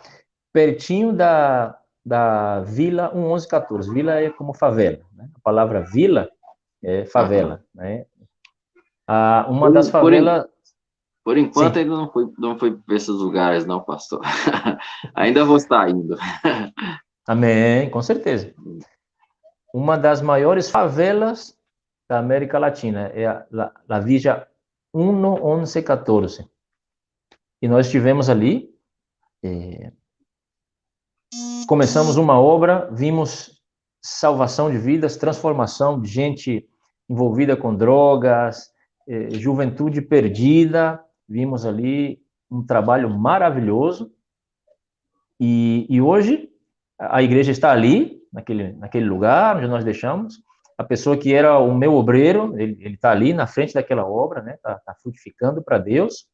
pertinho da, da Vila 1114. Vila é como favela. Né? A palavra vila é favela. Né? Ah, uma por, das favelas. Por, enquanto, Sim. ainda não foi, não foi para esses lugares, não, pastor. ainda vou estar indo. Amém, com certeza. Uma das maiores favelas da América Latina, é a, la, la Villa 1114. E nós estivemos ali, eh, começamos uma obra, vimos salvação de vidas, transformação de gente envolvida com drogas, eh, juventude perdida, vimos ali um trabalho maravilhoso. E, e hoje a igreja está ali, naquele, naquele lugar onde nós deixamos, a pessoa que era o meu obreiro, ele está ali na frente daquela obra, né? Está tá frutificando para Deus.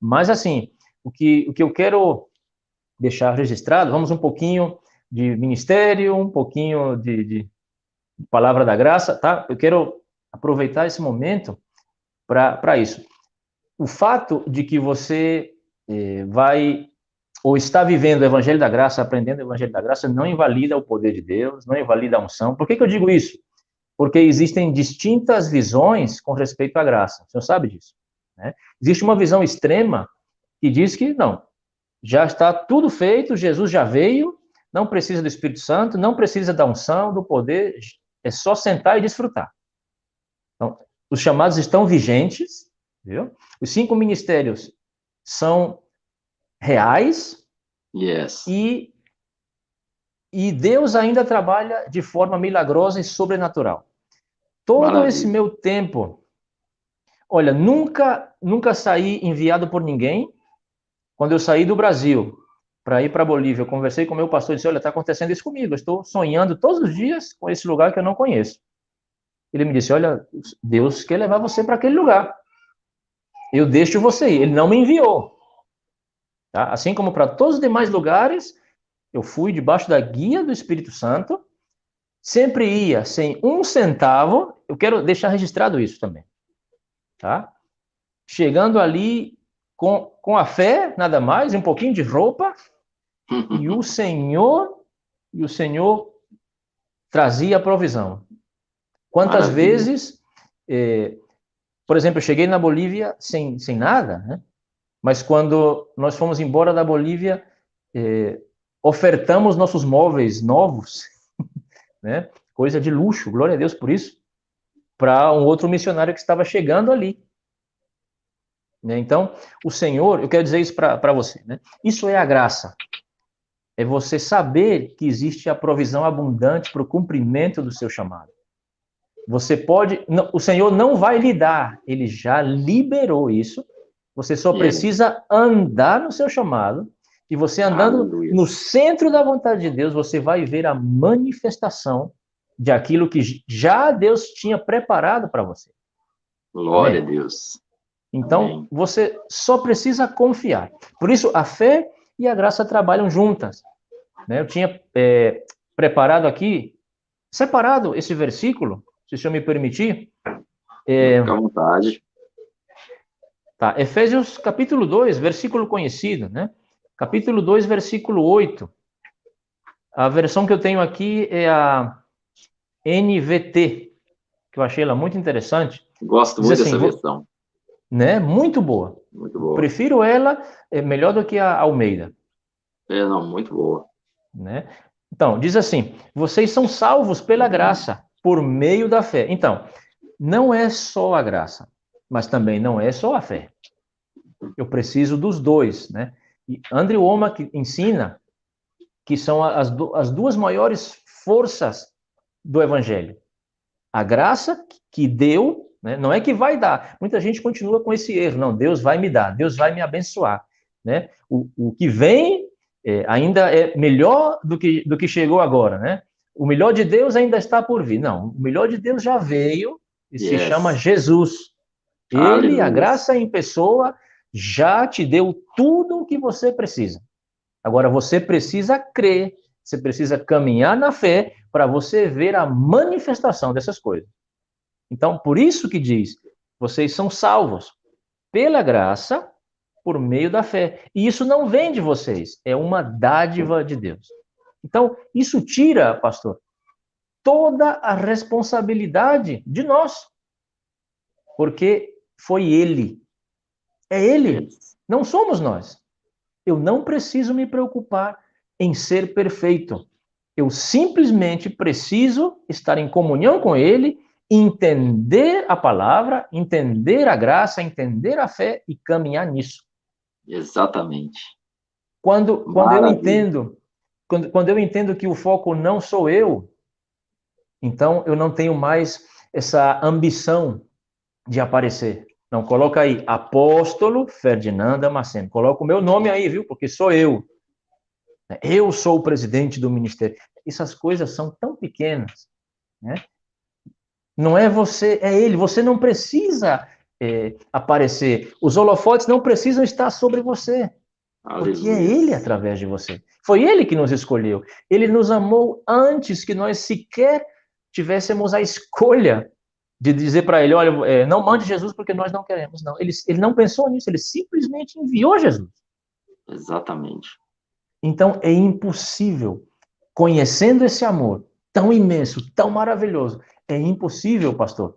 Mas assim, o que o que eu quero deixar registrado, vamos um pouquinho de ministério, um pouquinho de, de palavra da graça, tá? Eu quero aproveitar esse momento para isso. O fato de que você eh, vai ou está vivendo o Evangelho da Graça, aprendendo o Evangelho da Graça, não invalida o poder de Deus, não invalida a unção. Por que, que eu digo isso? Porque existem distintas visões com respeito à graça. O senhor sabe disso. Né? Existe uma visão extrema que diz que não, já está tudo feito, Jesus já veio, não precisa do Espírito Santo, não precisa da unção, do poder, é só sentar e desfrutar. Então, os chamados estão vigentes, viu? Os cinco ministérios são reais yes. e e Deus ainda trabalha de forma milagrosa e sobrenatural. Todo Maravilha. esse meu tempo, olha, nunca, nunca saí enviado por ninguém. Quando eu saí do Brasil para ir para a Bolívia, eu conversei com meu pastor e disse: Olha, está acontecendo isso comigo. Eu estou sonhando todos os dias com esse lugar que eu não conheço. Ele me disse: Olha, Deus quer levar você para aquele lugar. Eu deixo você ir. Ele não me enviou. Tá? Assim como para todos os demais lugares, eu fui debaixo da guia do Espírito Santo, sempre ia sem um centavo. Eu quero deixar registrado isso também, tá? Chegando ali com, com a fé, nada mais, um pouquinho de roupa, e o Senhor, e o Senhor trazia a provisão. Quantas Maravilha. vezes, eh, por exemplo, eu cheguei na Bolívia sem, sem nada, né? Mas quando nós fomos embora da Bolívia, eh, ofertamos nossos móveis novos, né? Coisa de luxo, glória a Deus por isso, para um outro missionário que estava chegando ali. Né? Então, o Senhor, eu quero dizer isso para você, né? Isso é a graça. É você saber que existe a provisão abundante para o cumprimento do seu chamado. Você pode, não, o Senhor não vai lhe dar, ele já liberou isso. Você só precisa andar no seu chamado e você andando Aleluia. no centro da vontade de Deus, você vai ver a manifestação de aquilo que já Deus tinha preparado para você. Glória Amém? a Deus. Então, Amém. você só precisa confiar. Por isso, a fé e a graça trabalham juntas. Né? Eu tinha é, preparado aqui, separado esse versículo, se o senhor me permitir. É, Fique à vontade. Tá, Efésios capítulo 2, versículo conhecido, né? Capítulo 2, versículo 8. A versão que eu tenho aqui é a NVT, que eu achei ela muito interessante. Gosto muito assim, dessa versão. Né? Muito boa. Muito boa. Prefiro ela, é melhor do que a Almeida. É, não, muito boa. Né? Então, diz assim: vocês são salvos pela graça, por meio da fé. Então, não é só a graça, mas também não é só a fé. Eu preciso dos dois, né? E Andrew Womack ensina que são as, as duas maiores forças do evangelho. A graça que deu, né? não é que vai dar. Muita gente continua com esse erro. Não, Deus vai me dar, Deus vai me abençoar. Né? O, o que vem é, ainda é melhor do que, do que chegou agora, né? O melhor de Deus ainda está por vir. Não, o melhor de Deus já veio e yes. se chama Jesus. Ele, Aleluia. a graça em pessoa, já te deu tudo o que você precisa. Agora você precisa crer, você precisa caminhar na fé para você ver a manifestação dessas coisas. Então, por isso que diz: vocês são salvos pela graça por meio da fé. E isso não vem de vocês, é uma dádiva de Deus. Então, isso tira, pastor, toda a responsabilidade de nós. Porque foi ele. É ele, não somos nós. Eu não preciso me preocupar em ser perfeito. Eu simplesmente preciso estar em comunhão com ele, entender a palavra, entender a graça, entender a fé e caminhar nisso. Exatamente. Quando, quando eu entendo, quando, quando eu entendo que o foco não sou eu, então eu não tenho mais essa ambição de aparecer. Não, coloca aí, apóstolo Ferdinando Damasceno. Coloca o meu nome aí, viu? Porque sou eu. Eu sou o presidente do ministério. Essas coisas são tão pequenas, né? Não é você, é ele. Você não precisa é, aparecer. Os holofotes não precisam estar sobre você. Aleluia. Porque é Ele através de você. Foi Ele que nos escolheu. Ele nos amou antes que nós sequer tivéssemos a escolha de dizer para Ele: olha, é, não mande Jesus porque nós não queremos. Não, ele, ele não pensou nisso, ele simplesmente enviou Jesus. Exatamente. Então é impossível, conhecendo esse amor tão imenso, tão maravilhoso, é impossível, pastor,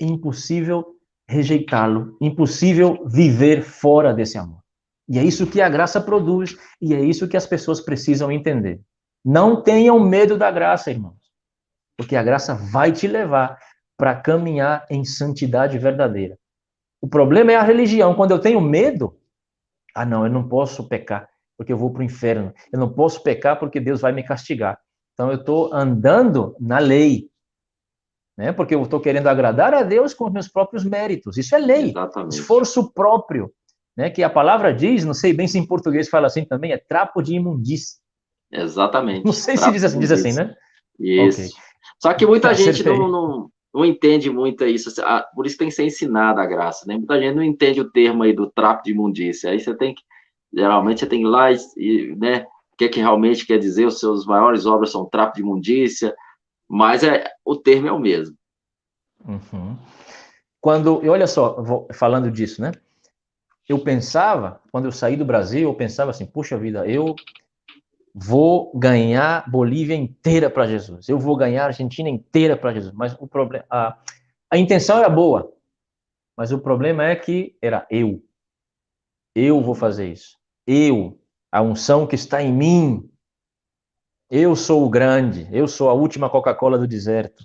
impossível rejeitá-lo, impossível viver fora desse amor. E é isso que a graça produz, e é isso que as pessoas precisam entender. Não tenham medo da graça, irmãos, porque a graça vai te levar para caminhar em santidade verdadeira. O problema é a religião. Quando eu tenho medo, ah, não, eu não posso pecar, porque eu vou para o inferno. Eu não posso pecar porque Deus vai me castigar. Então eu estou andando na lei, né? Porque eu estou querendo agradar a Deus com os meus próprios méritos. Isso é lei, Exatamente. esforço próprio, né? Que a palavra diz, não sei bem se em português fala assim também, é trapo de imundície. Exatamente. Não sei se diz, assim, diz assim, né? Isso. Okay. Só que muita tá, gente não, não, não, entende muito isso, ah, por isso tem que ser ensinada a graça, né? Muita gente não entende o termo aí do trapo de imundície. Aí você tem que, geralmente você tem que ir lá e, né, o que é que realmente quer dizer, os seus maiores obras são trapo de imundícia, mas é, o termo é o mesmo. Uhum. Quando, e olha só, falando disso, né? Eu pensava, quando eu saí do Brasil, eu pensava assim, puxa vida, eu vou ganhar Bolívia inteira para Jesus, eu vou ganhar Argentina inteira para Jesus, mas o problema, a, a intenção era boa, mas o problema é que era eu, eu vou fazer isso, eu, a unção que está em mim, eu sou o grande, eu sou a última Coca-Cola do deserto.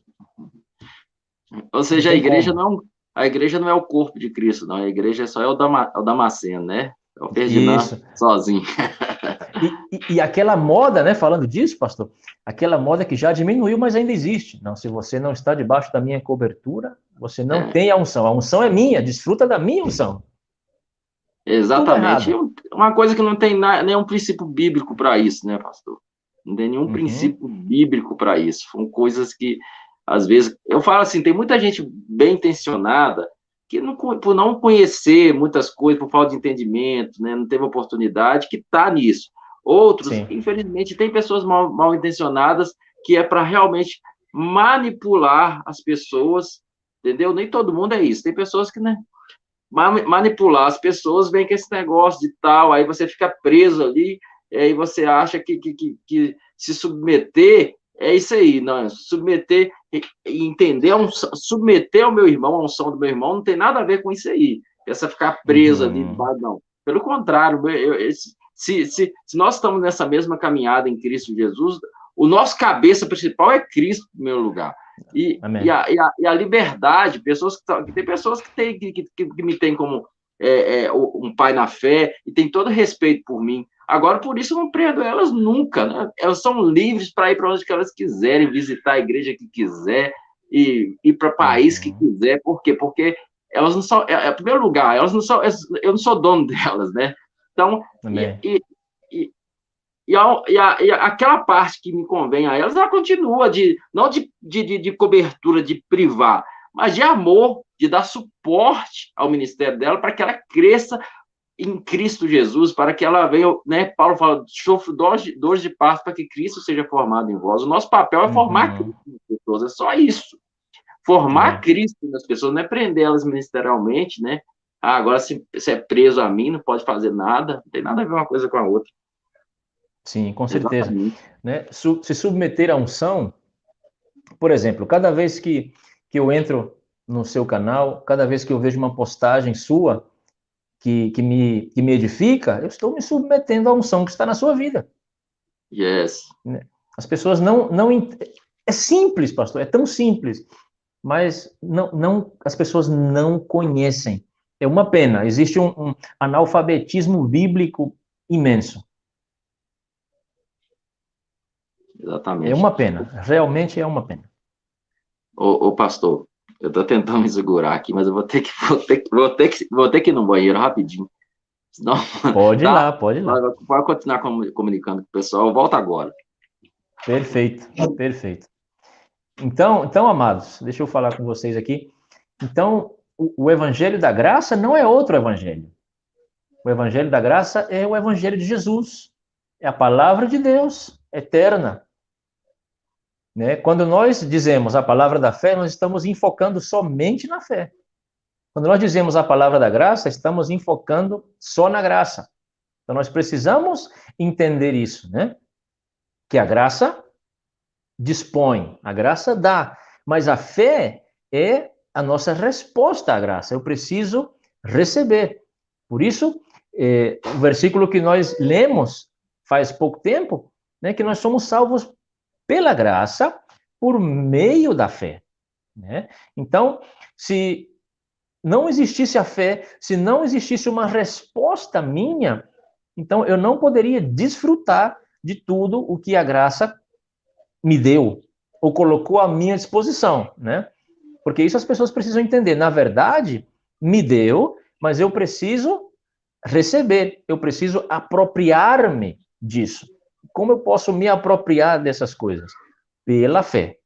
Ou seja, a igreja não, a igreja não é o corpo de Cristo, não. A igreja só é o, Dama, é o Damasceno, né? É o Ferdinando sozinho. E, e, e, aquela moda, né? Falando disso, pastor, aquela moda que já diminuiu, mas ainda existe. Não, se você não está debaixo da minha cobertura, você não é. tem a unção. A unção é minha, desfruta da minha unção. Exatamente. Uma coisa que não tem nenhum princípio bíblico para isso, né, pastor? Não tem nenhum uhum. princípio bíblico para isso. São coisas que, às vezes, eu falo assim, tem muita gente bem intencionada que, não, por não conhecer muitas coisas, por falta de entendimento, né, não teve oportunidade, que está nisso. Outros, Sim. infelizmente, tem pessoas mal, mal intencionadas que é para realmente manipular as pessoas, entendeu? Nem todo mundo é isso. Tem pessoas que, né, manipular as pessoas, vem com esse negócio de tal, aí você fica preso ali, e aí você acha que, que, que, que se submeter é isso aí, não, submeter e entender, um, submeter ao meu irmão, a unção do meu irmão, não tem nada a ver com isso aí, essa ficar preso uhum. ali, não. Pelo contrário, eu, eu, se, se, se nós estamos nessa mesma caminhada em Cristo Jesus, o nosso cabeça principal é Cristo, em primeiro lugar. E, e a, e, a, e, a, liberdade, pessoas que, tem pessoas que, tem, que, que, que me têm como é, é, um pai na fé e tem todo respeito por mim. Agora, por isso, eu não prendo elas nunca. Né? Elas são livres para ir para onde elas quiserem, visitar a igreja que quiser e ir para o país que uhum. quiser. Por quê? Porque elas não são, é, é, em primeiro lugar, elas não são, eu não sou dono delas, né? Então, e, e, e, a, e, a, e, aquela parte que me convém a elas, ela continua de, não de, de, de cobertura, de privar, mas de amor, de dar suporte ao ministério dela para que ela cresça em Cristo Jesus, para que ela venha, né? Paulo fala, sofro dores de, dores de parto para que Cristo seja formado em vós. O nosso papel é formar uhum. Cristo nas pessoas, é só isso. Formar uhum. Cristo nas pessoas, não é prender elas ministerialmente, né? Ah, agora se, se é preso a mim, não pode fazer nada, não tem nada a ver uma coisa com a outra. Sim, com certeza. Né? Se submeter à unção, por exemplo, cada vez que, que eu entro no seu canal, cada vez que eu vejo uma postagem sua que, que, me, que me edifica, eu estou me submetendo à unção que está na sua vida. Yes. Né? As pessoas não, não. É simples, pastor, é tão simples, mas não, não, as pessoas não conhecem. É uma pena, existe um, um analfabetismo bíblico imenso. Exatamente. É uma pena, realmente é uma pena. Ô, ô pastor, eu estou tentando me segurar aqui, mas eu vou ter que, vou ter, vou ter que, vou ter que ir no banheiro rapidinho. Senão, pode ir tá, lá, pode ir lá. Pode continuar comunicando com o pessoal, volta agora. Perfeito, perfeito. Então, então, amados, deixa eu falar com vocês aqui. Então, o, evangelho da graça não é outro evangelho. O evangelho da graça é o evangelho de Jesus. É a palavra de Deus eterna. Né? Quando nós dizemos a palavra da fé, nós estamos enfocando somente na fé. Quando nós dizemos a palavra da graça, estamos enfocando só na graça. Então nós precisamos entender isso, né? Que a graça dispõe, a graça dá, mas a fé é a nossa resposta à graça. Eu preciso receber. Por isso, eh, o versículo que nós lemos faz pouco tempo, né, que nós somos salvos pela graça por meio da fé. Né? Então, se não existisse a fé, se não existisse uma resposta minha, então eu não poderia desfrutar de tudo o que a graça me deu ou colocou à minha disposição, né? Porque isso as pessoas precisam entender. Na verdade, me deu, mas eu preciso receber, eu preciso apropriar-me disso. Como eu posso me apropriar dessas coisas? Pela fé.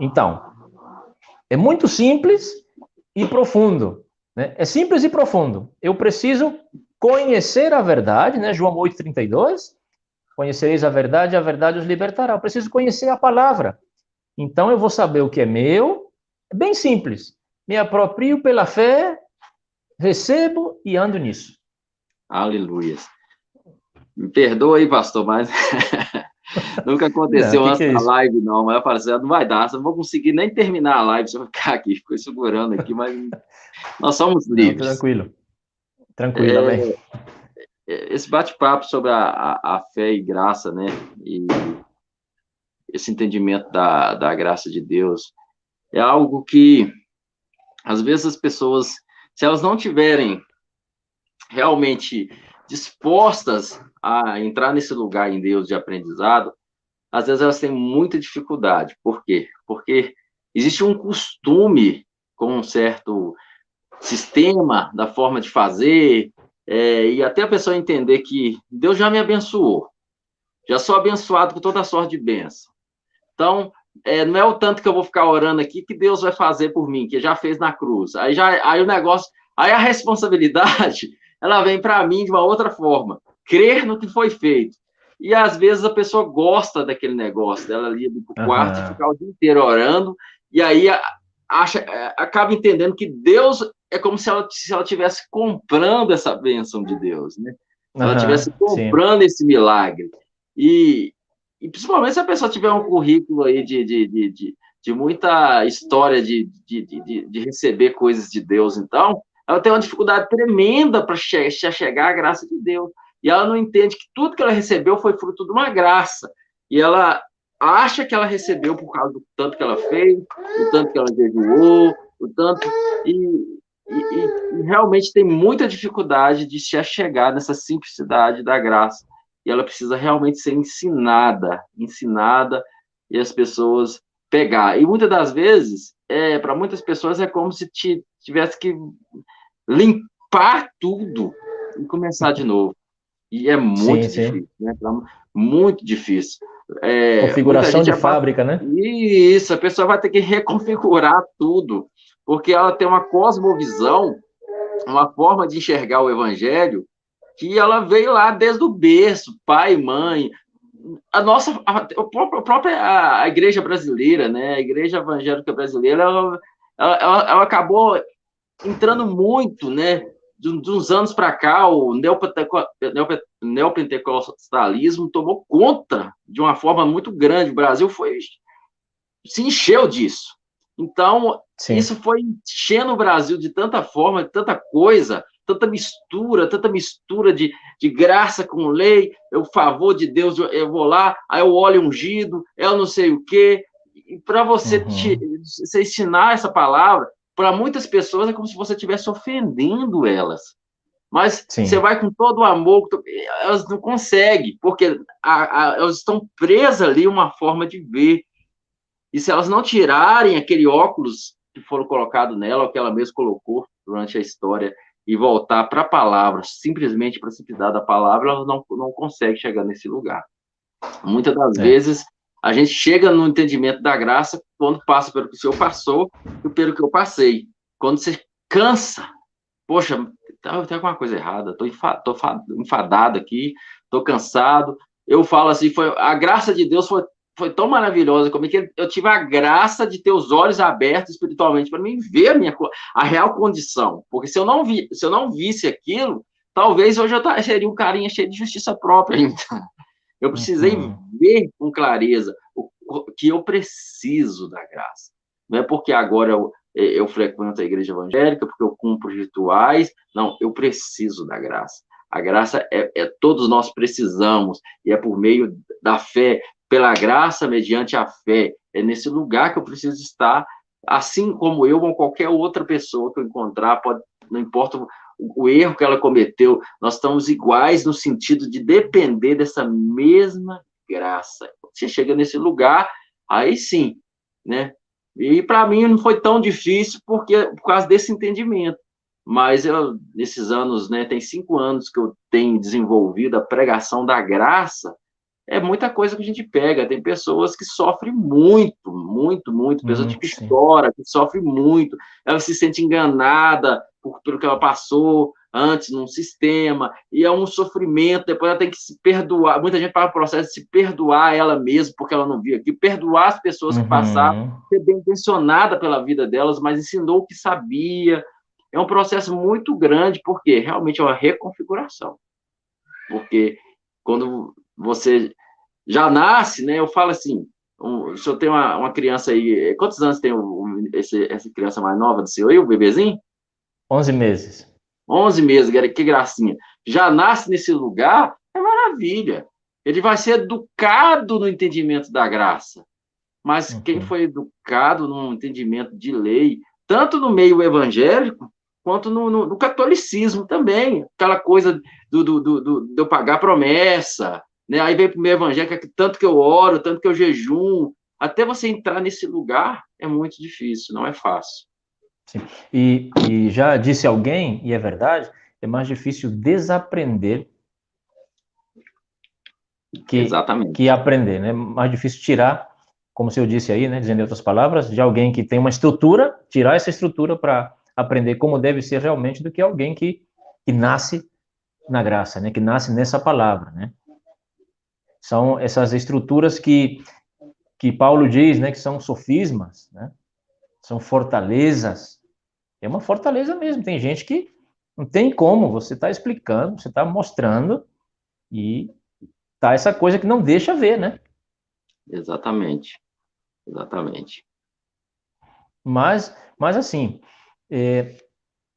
Então, é muito simples e profundo. Né? É simples e profundo. Eu preciso conhecer a verdade, né? João 8,32. Conhecereis a verdade, a verdade os libertará. Eu preciso conhecer a palavra. Então, eu vou saber o que é meu. É bem simples. Me aproprio pela fé, recebo e ando nisso. Aleluia. Me perdoa aí, pastor, mas nunca aconteceu não, antes é da live, não. Mas eu falei assim, não vai dar, não vou conseguir nem terminar a live se eu ficar aqui, ficou segurando aqui, mas nós somos livres. Não, tranquilo. Tranquilo, é, bem. É, esse bate-papo sobre a, a, a, fé e graça, né? E esse entendimento da, da graça de Deus é algo que, às vezes, as pessoas, se elas não tiverem realmente dispostas a entrar nesse lugar em Deus de aprendizado, às vezes elas têm muita dificuldade. Por quê? Porque existe um costume com um certo sistema da forma de fazer, é, e até a pessoa entender que Deus já me abençoou, já sou abençoado com toda a sorte de bênção. Então, é, não é o tanto que eu vou ficar orando aqui que Deus vai fazer por mim, que já fez na cruz. Aí já, aí o negócio, aí a responsabilidade, ela vem para mim de uma outra forma crer no que foi feito. E às vezes a pessoa gosta daquele negócio, dela ali ir para o quarto uhum. ficar o dia inteiro orando, e aí acha, é, acaba entendendo que Deus é como se ela se ela tivesse comprando essa bênção de Deus, né? Se ela estivesse comprando sim. esse milagre. E, e principalmente se a pessoa tiver um currículo aí de, de, de, de, de muita história de, de, de, de, receber coisas de Deus, então, ela tem uma dificuldade tremenda para che chegar à graça de Deus e ela não entende que tudo que ela recebeu foi fruto de uma graça. E ela acha que ela recebeu por causa do tanto que ela fez, do tanto que ela jejuou, o tanto. E, e, e, realmente tem muita dificuldade de se achegar nessa simplicidade da graça. E ela precisa realmente ser ensinada, ensinada, e as pessoas pegar. E muitas das vezes, é, para muitas pessoas, é como se tivesse que limpar tudo e começar de novo. E é muito sim, difícil, sim. né? Muito difícil. É, Configuração de fábrica, né? Isso, a pessoa vai ter que reconfigurar tudo, porque ela tem uma cosmovisão, uma forma de enxergar o evangelho que ela veio lá desde o berço, pai, mãe. A nossa, a, a própria a igreja brasileira, né? A igreja evangélica brasileira, ela, ela, ela acabou entrando muito, né? de, de uns anos para cá, o neopentecostalismo tomou conta de uma forma muito grande. O Brasil foi se encheu disso. Então, Sim. isso foi enchendo o Brasil de tanta forma, de tanta coisa, tanta mistura, tanta mistura de, de graça com lei, o favor de Deus, eu vou lá, aí o óleo ungido, eu não sei o quê. E para você, uhum. te, você ensinar essa palavra, para muitas pessoas é como se você estivesse ofendendo elas. Mas Sim. você vai com todo o amor, elas não conseguem, porque a, a, elas estão presas ali uma forma de ver. E se elas não tirarem aquele óculos que foram colocado nela, ou que ela mesma colocou durante a história, e voltar para a palavra, simplesmente para a simplicidade da palavra, elas não, não conseguem chegar nesse lugar. Muitas das é. vezes, a gente chega no entendimento da graça quando passa pelo que o Senhor passou e pelo que eu passei. Quando você cansa, poxa, tá, tem alguma coisa errada, estou enfadado aqui, estou cansado. Eu falo assim, foi a graça de Deus foi, foi tão maravilhosa comigo que eu tive a graça de ter os olhos abertos espiritualmente para mim ver a minha a real condição. Porque se eu não vi, se eu não visse aquilo, talvez hoje eu seria um carinha cheio de justiça própria. Então. Eu precisei uhum. ver com clareza o, o, que eu preciso da graça. Não é porque agora eu, eu frequento a igreja evangélica, porque eu cumpro rituais. Não, eu preciso da graça. A graça é, é todos nós precisamos, e é por meio da fé, pela graça, mediante a fé. É nesse lugar que eu preciso estar, assim como eu ou qualquer outra pessoa que eu encontrar, pode, não importa o erro que ela cometeu, nós estamos iguais no sentido de depender dessa mesma graça. Você chega nesse lugar, aí sim, né? E para mim não foi tão difícil porque por causa desse entendimento. Mas eu, nesses anos, né, tem cinco anos que eu tenho desenvolvido a pregação da graça, é muita coisa que a gente pega. Tem pessoas que sofrem muito, muito, muito. Pessoas hum, que choram, que sofrem muito. Ela se sente enganada, por, pelo que ela passou antes num sistema, e é um sofrimento, depois ela tem que se perdoar, muita gente para o processo de se perdoar ela mesma, porque ela não viu aqui, perdoar as pessoas que uhum. passaram, ser bem intencionada pela vida delas, mas ensinou o que sabia, é um processo muito grande, porque realmente é uma reconfiguração, porque quando você já nasce, né, eu falo assim, um, se eu tenho uma, uma criança aí, quantos anos tem um, esse, essa criança mais nova do seu aí, o bebezinho? 11 meses. 11 meses, que gracinha. Já nasce nesse lugar, é maravilha. Ele vai ser educado no entendimento da graça. Mas uhum. quem foi educado no entendimento de lei, tanto no meio evangélico, quanto no, no, no catolicismo também. Aquela coisa do, do, do, do, de eu pagar promessa, né? aí vem para o meio evangélico, é tanto que eu oro, tanto que eu jejum. Até você entrar nesse lugar é muito difícil, não é fácil. Sim. E, e já disse alguém, e é verdade, é mais difícil desaprender que, Exatamente. que aprender, né? Mais difícil tirar, como se eu disse aí, né, dizendo em outras palavras, de alguém que tem uma estrutura, tirar essa estrutura para aprender como deve ser realmente do que alguém que, que nasce na graça, né, que nasce nessa palavra, né? São essas estruturas que que Paulo diz, né, que são sofismas, né? São fortalezas é uma fortaleza mesmo. Tem gente que não tem como, você está explicando, você está mostrando, e tá essa coisa que não deixa ver, né? Exatamente. Exatamente. Mas, mas assim, é,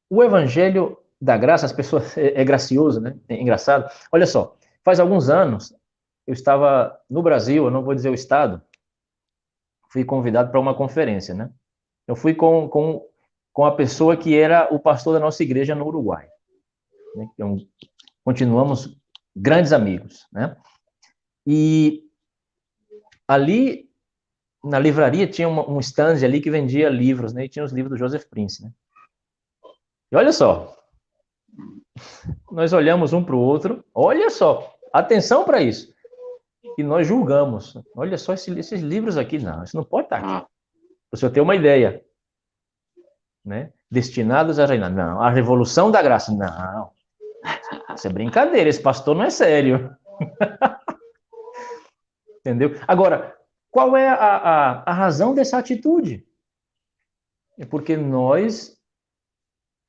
o evangelho da graça, as pessoas, é, é gracioso, né? É engraçado. Olha só, faz alguns anos, eu estava no Brasil, eu não vou dizer o estado, fui convidado para uma conferência, né? Eu fui com, com, com a pessoa que era o pastor da nossa igreja no Uruguai. Né? Então, continuamos grandes amigos, né? E ali na livraria tinha um stand ali que vendia livros, né? E tinha os livros do Joseph Prince, né? E olha só, nós olhamos um para o outro, olha só, atenção para isso. E nós julgamos. Olha só esse, esses livros aqui, não, isso não pode estar aqui. Para o senhor ter uma ideia. Né? Destinados a reinar. Não, a revolução da graça. Não. Isso é brincadeira, esse pastor não é sério. Entendeu? Agora, qual é a, a, a razão dessa atitude? É porque nós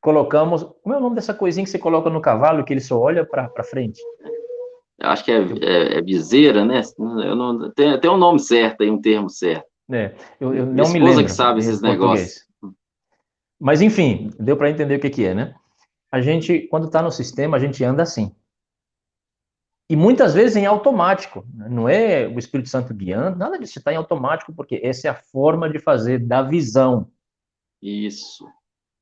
colocamos. Como é o nome dessa coisinha que você coloca no cavalo que ele só olha para frente? Acho que é, é, é viseira, né? Eu não, tem, tem um nome certo aí, um termo certo. É, eu, eu não me lembro. que sabe esses negócios. Mas, enfim, deu para entender o que, que é, né? A gente, quando está no sistema, a gente anda assim. E muitas vezes em automático. Né? Não é o Espírito Santo guiando, nada disso. Está em automático, porque essa é a forma de fazer da visão. Isso.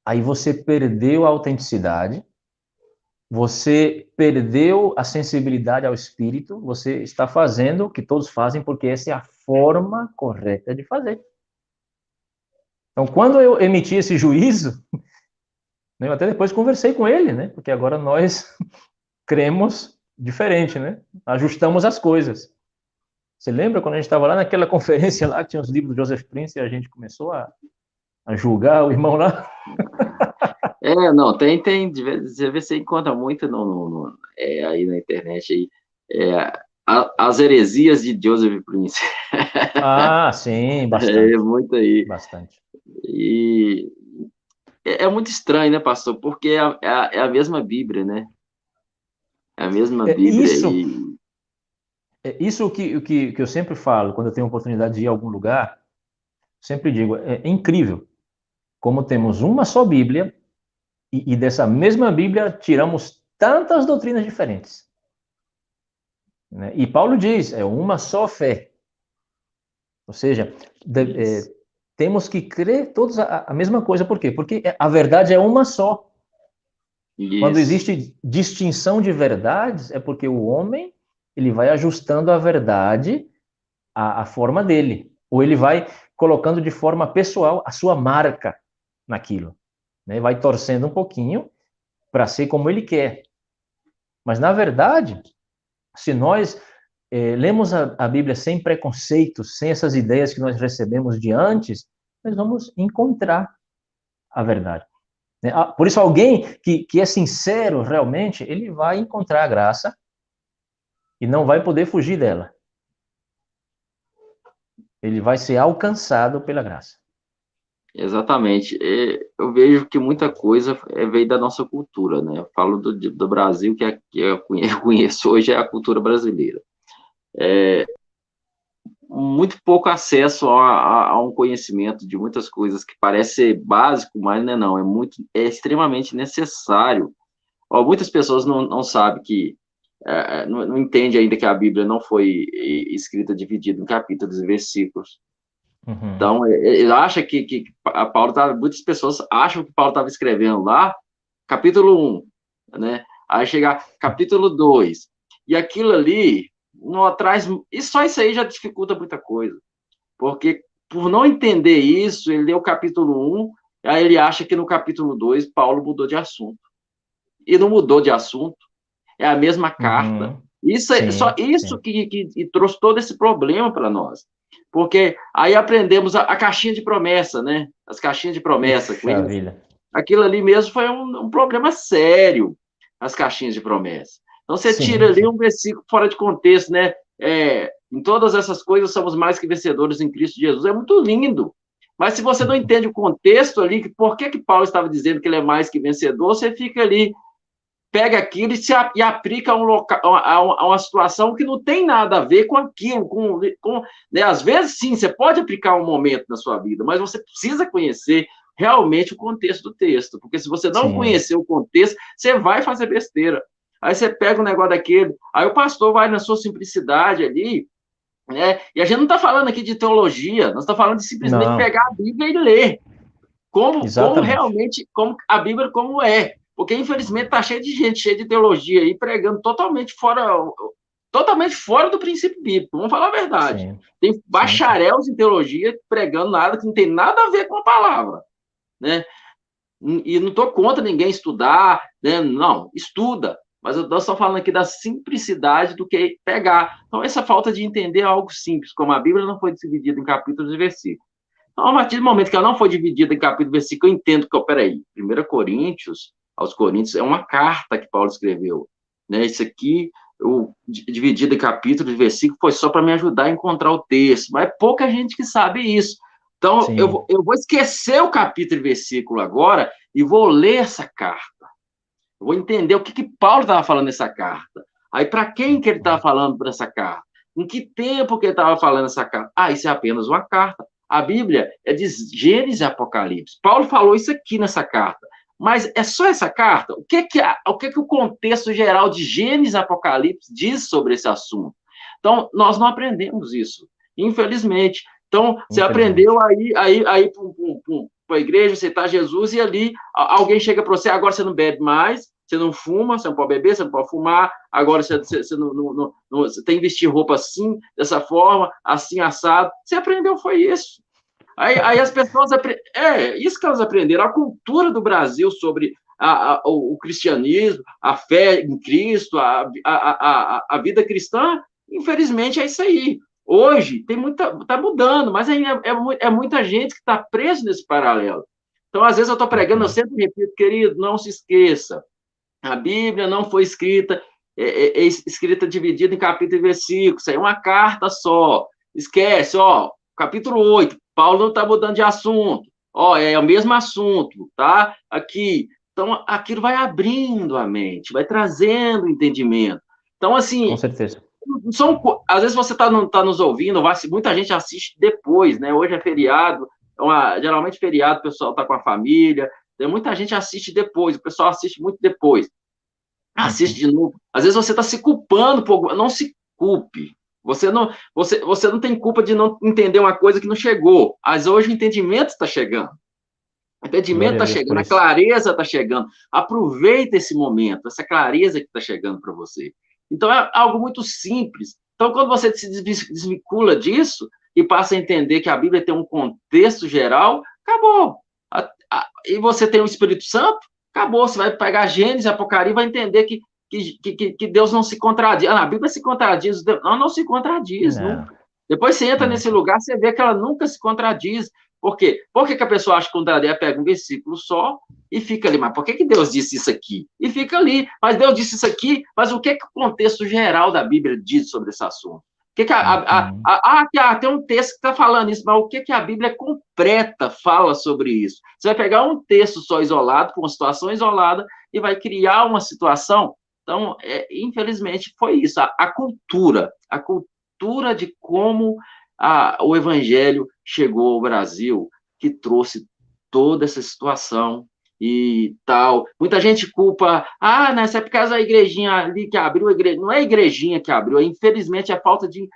Aí você perdeu a autenticidade, você perdeu a sensibilidade ao espírito, você está fazendo o que todos fazem porque essa é a forma correta de fazer. Então, quando eu emiti esse juízo, né, eu até depois conversei com ele, né? Porque agora nós cremos diferente, né? Ajustamos as coisas. Você lembra quando a gente estava lá naquela conferência lá que tinha os livros do Joseph Prince e a gente começou a, a julgar o irmão lá? É, não, tem, tem, você vê, você encontra muito no, no, no é, aí na internet aí, é, a, as heresias de Joseph Prince. Ah, sim, bastante. É, muito aí. Bastante. E é, é muito estranho, né, pastor, porque é a, é a, é mesma Bíblia, né? É a mesma é, Bíblia. Isso, e... é isso que, que, que eu sempre falo, quando eu tenho oportunidade de ir a algum lugar, sempre digo, é, é incrível como temos uma só Bíblia e, e dessa mesma Bíblia tiramos tantas doutrinas diferentes. Né? E Paulo diz, é uma só fé. Ou seja, de, é, temos que crer todos a, a, mesma coisa. Por quê? Porque a verdade é uma só. Isso. Quando existe distinção de verdades, é porque o homem ele vai ajustando a verdade à, à forma dele. Ou ele vai colocando de forma pessoal a sua marca naquilo né? vai torcendo um pouquinho para ser como ele quer. Mas, na verdade, se nós é, lemos a, a, Bíblia sem preconceitos, sem essas ideias que nós recebemos de antes, nós vamos encontrar a verdade. Né? Ah, por isso, alguém que, que é sincero realmente, ele vai encontrar a graça e não vai poder fugir dela. Ele vai ser alcançado pela graça. Exatamente. Eu vejo que muita coisa é, veio da nossa cultura, né? Eu falo do, do Brasil, que, é, que eu conheço hoje é a cultura brasileira. É, muito pouco acesso a, a, a, um conhecimento de muitas coisas que parece básico, mas não é não, é muito, é extremamente necessário. Ó, muitas pessoas não, não sabem que, é, não, não entende ainda que a Bíblia não foi escrita dividida em capítulos e versículos, Uhum. Então, ele acha que, que a Paulo tá, muitas pessoas acham que Paulo estava escrevendo lá, capítulo 1, né? Aí chegar capítulo 2. E aquilo ali não atrás, e só isso aí já dificulta muita coisa. Porque por não entender isso, ele leu o capítulo 1, aí ele acha que no capítulo 2 Paulo mudou de assunto. E não mudou de assunto. É a mesma carta. Uhum. Isso, é, sim, só isso que, que, que trouxe todo esse problema para nós. Porque aí aprendemos a, a, caixinha de promessa, né? As caixinhas de promessa. Puxa, Aquilo ali mesmo foi um, um, problema sério, as caixinhas de promessa. Então você sim, tira ali um versículo fora de contexto, né? É, em todas essas coisas somos mais que vencedores em Cristo Jesus. É muito lindo. Mas se você não entende o contexto ali, que por que, que Paulo estava dizendo que ele é mais que vencedor, você fica ali pega aquilo e, se, e aplica a, um local, a, a, uma situação que não tem nada a ver com aquilo. Com, com, né? Às vezes, sim, você pode aplicar um momento na sua vida, mas você precisa conhecer realmente o contexto do texto, porque se você não sim. conhecer o contexto, você vai fazer besteira. Aí você pega o um negócio daquele, aí o pastor vai na sua simplicidade ali, Né? E a gente não está falando aqui de teologia, nós estamos falando de simplesmente não. pegar a Bíblia e ler. Como, como realmente, como a Bíblia como é. Porque, infelizmente, está cheio de gente, cheia de teologia aí, pregando totalmente fora, totalmente fora do princípio bíblico. Vamos falar a verdade. Sim. Tem bacharéis em teologia pregando nada que não tem nada a ver com a palavra. Né? E não estou contra ninguém estudar, né? não, estuda. Mas eu estou falando aqui da simplicidade do que pegar. Então, essa falta de entender algo simples, como a Bíblia não foi dividida em capítulos e versículos. Então, a partir do momento que ela não foi dividida em capítulo e versículo, eu entendo que, oh, peraí, 1 Coríntios, aos Coríntios, é uma carta que Paulo escreveu. Né? Isso aqui, o, dividido em capítulo e versículo, foi só para me ajudar a encontrar o texto. Mas é pouca gente que sabe isso. Então, eu, eu vou esquecer o capítulo e versículo agora e vou ler essa carta. Eu vou entender o que, que Paulo estava falando nessa carta. Aí, para quem que ele estava falando por essa carta? Em que tempo que ele estava falando essa carta? Ah, isso é apenas uma carta. A Bíblia é de Gênesis e Apocalipse. Paulo falou isso aqui nessa carta. Mas é só essa carta? O que que, o, que que o contexto geral de Gênesis Apocalipse diz sobre esse assunto? Então, nós não aprendemos isso, infelizmente. Então, você aprendeu aí, aí, aí para a igreja, aceitar Jesus, e ali alguém chega para você, agora você não bebe mais, você não fuma, você não pode beber, você não pode fumar, agora você, você, você não, não, não, não, você tem que vestir roupa assim, dessa forma, assim, assado. Você aprendeu, foi isso. Aí, aí as pessoas. É, isso que elas aprenderam, a cultura do Brasil sobre a, a, o, cristianismo, a fé em Cristo, a, a, a, vida cristã, infelizmente é isso aí. Hoje tem muita, está mudando, mas ainda é, é, é muita gente que está preso nesse paralelo. Então, às vezes eu estou pregando, eu sempre repito, querido, não se esqueça, a Bíblia não foi escrita, é, é, é escrita dividida em capítulo e versículo, isso aí é uma carta só. Esquece, ó, capítulo 8, Paulo não está mudando de assunto. Ó, é o mesmo assunto, tá? Aqui. Então, aquilo vai abrindo a mente, vai trazendo entendimento. Então, assim. Com certeza. São, às vezes você está tá nos ouvindo, vai, muita gente assiste depois, né? Hoje é feriado, é uma, geralmente feriado, o pessoal está com a família, tem muita gente assiste depois, o pessoal assiste muito depois. Assiste de novo. Às vezes você está se culpando por. Não se culpe. Você não, você, você não tem culpa de não entender uma coisa que não chegou. Mas hoje o entendimento está chegando. O entendimento está chegando, a clareza está chegando. Aproveita esse momento, essa clareza que está chegando para você. Então é algo muito simples. Então, quando você se desvincula disso e passa a entender que a Bíblia tem um contexto geral, acabou. E você tem o Espírito Santo, acabou. Você vai pegar Gênesis, Apocalipse, vai entender que que, que, que Deus não se contradiz. Ah, a Bíblia se contradiz, não, não se contradiz. Não. Depois você entra não. nesse lugar, você vê que ela nunca se contradiz. Por quê? Por que, que a pessoa acha que contraria? Pega um versículo só e fica ali. Mas por que, que Deus disse isso aqui? E fica ali. Mas Deus disse isso aqui, mas o que, que o contexto geral da Bíblia diz sobre esse assunto? Que, que a, a, a, a, ah, tem um texto que está falando isso, mas o que, que a Bíblia completa fala sobre isso? Você vai pegar um texto só isolado, com uma situação isolada, e vai criar uma situação então, é, infelizmente, foi isso, a, a, cultura, a cultura de como a, o evangelho chegou ao Brasil, que trouxe toda essa situação e tal. Muita gente culpa, ah, nessa época a igrejinha ali que abriu, a igreja, não é a igrejinha que abriu, é, infelizmente a falta de,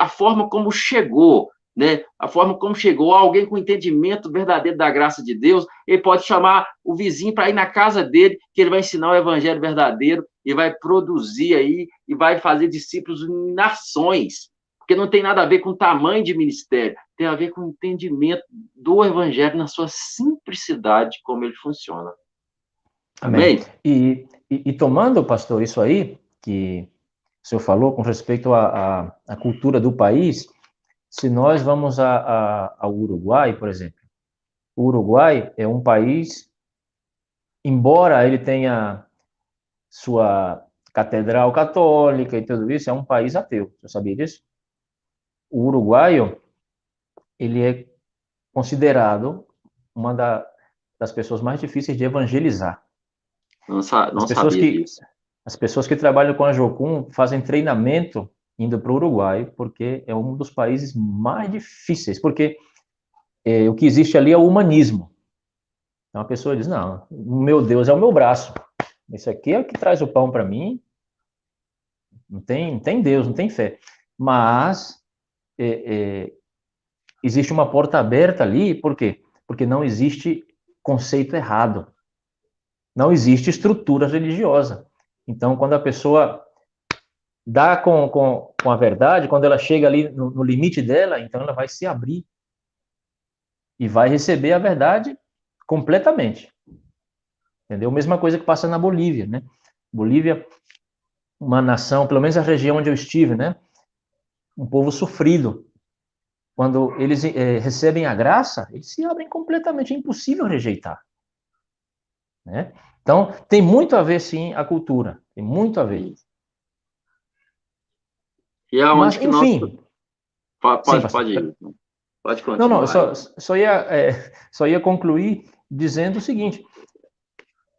a forma como chegou, né? A forma como chegou alguém com entendimento verdadeiro da graça de Deus, ele pode chamar o vizinho para ir na casa dele, que ele vai ensinar o evangelho verdadeiro e vai produzir aí e vai fazer discípulos em nações, porque não tem nada a ver com tamanho de ministério, tem a ver com o entendimento do evangelho na sua simplicidade, como ele funciona. Amém. Amém? E, e, e tomando, pastor, isso aí que o senhor falou com respeito à, à cultura do país, se nós vamos a, a, ao Uruguai, por exemplo, o Uruguai é um país, embora ele tenha sua catedral católica e tudo isso, é um país ateu. Você sabia disso? O uruguaio, ele é considerado uma da, das pessoas mais difíceis de evangelizar. Não, não as pessoas sabia que, disso. As pessoas que trabalham com a Jocum fazem treinamento indo para o Uruguai, porque é um dos países mais difíceis, porque é, o que existe ali é o humanismo. Então a pessoa diz, não, meu Deus é o meu braço, esse aqui é o que traz o pão para mim, não tem, não tem Deus, não tem fé. Mas é, é, existe uma porta aberta ali, por quê? Porque não existe conceito errado. Não existe estrutura religiosa. Então, quando a pessoa dá com, com, com a verdade, quando ela chega ali no, no limite dela, então ela vai se abrir e vai receber a verdade completamente. Entendeu? Mesma coisa que passa na Bolívia, né? Bolívia, uma nação, pelo menos a região onde eu estive, né? Um povo sofrido. Quando eles é, recebem a graça, eles se abrem completamente, é impossível rejeitar. Né? Então, tem muito a ver, sim, a cultura. Tem muito a ver. E aonde Mas, que enfim, nós... Pode, sim, pode ir. Pode continuar. Não, não, só, só, ia, é, só ia concluir dizendo o seguinte: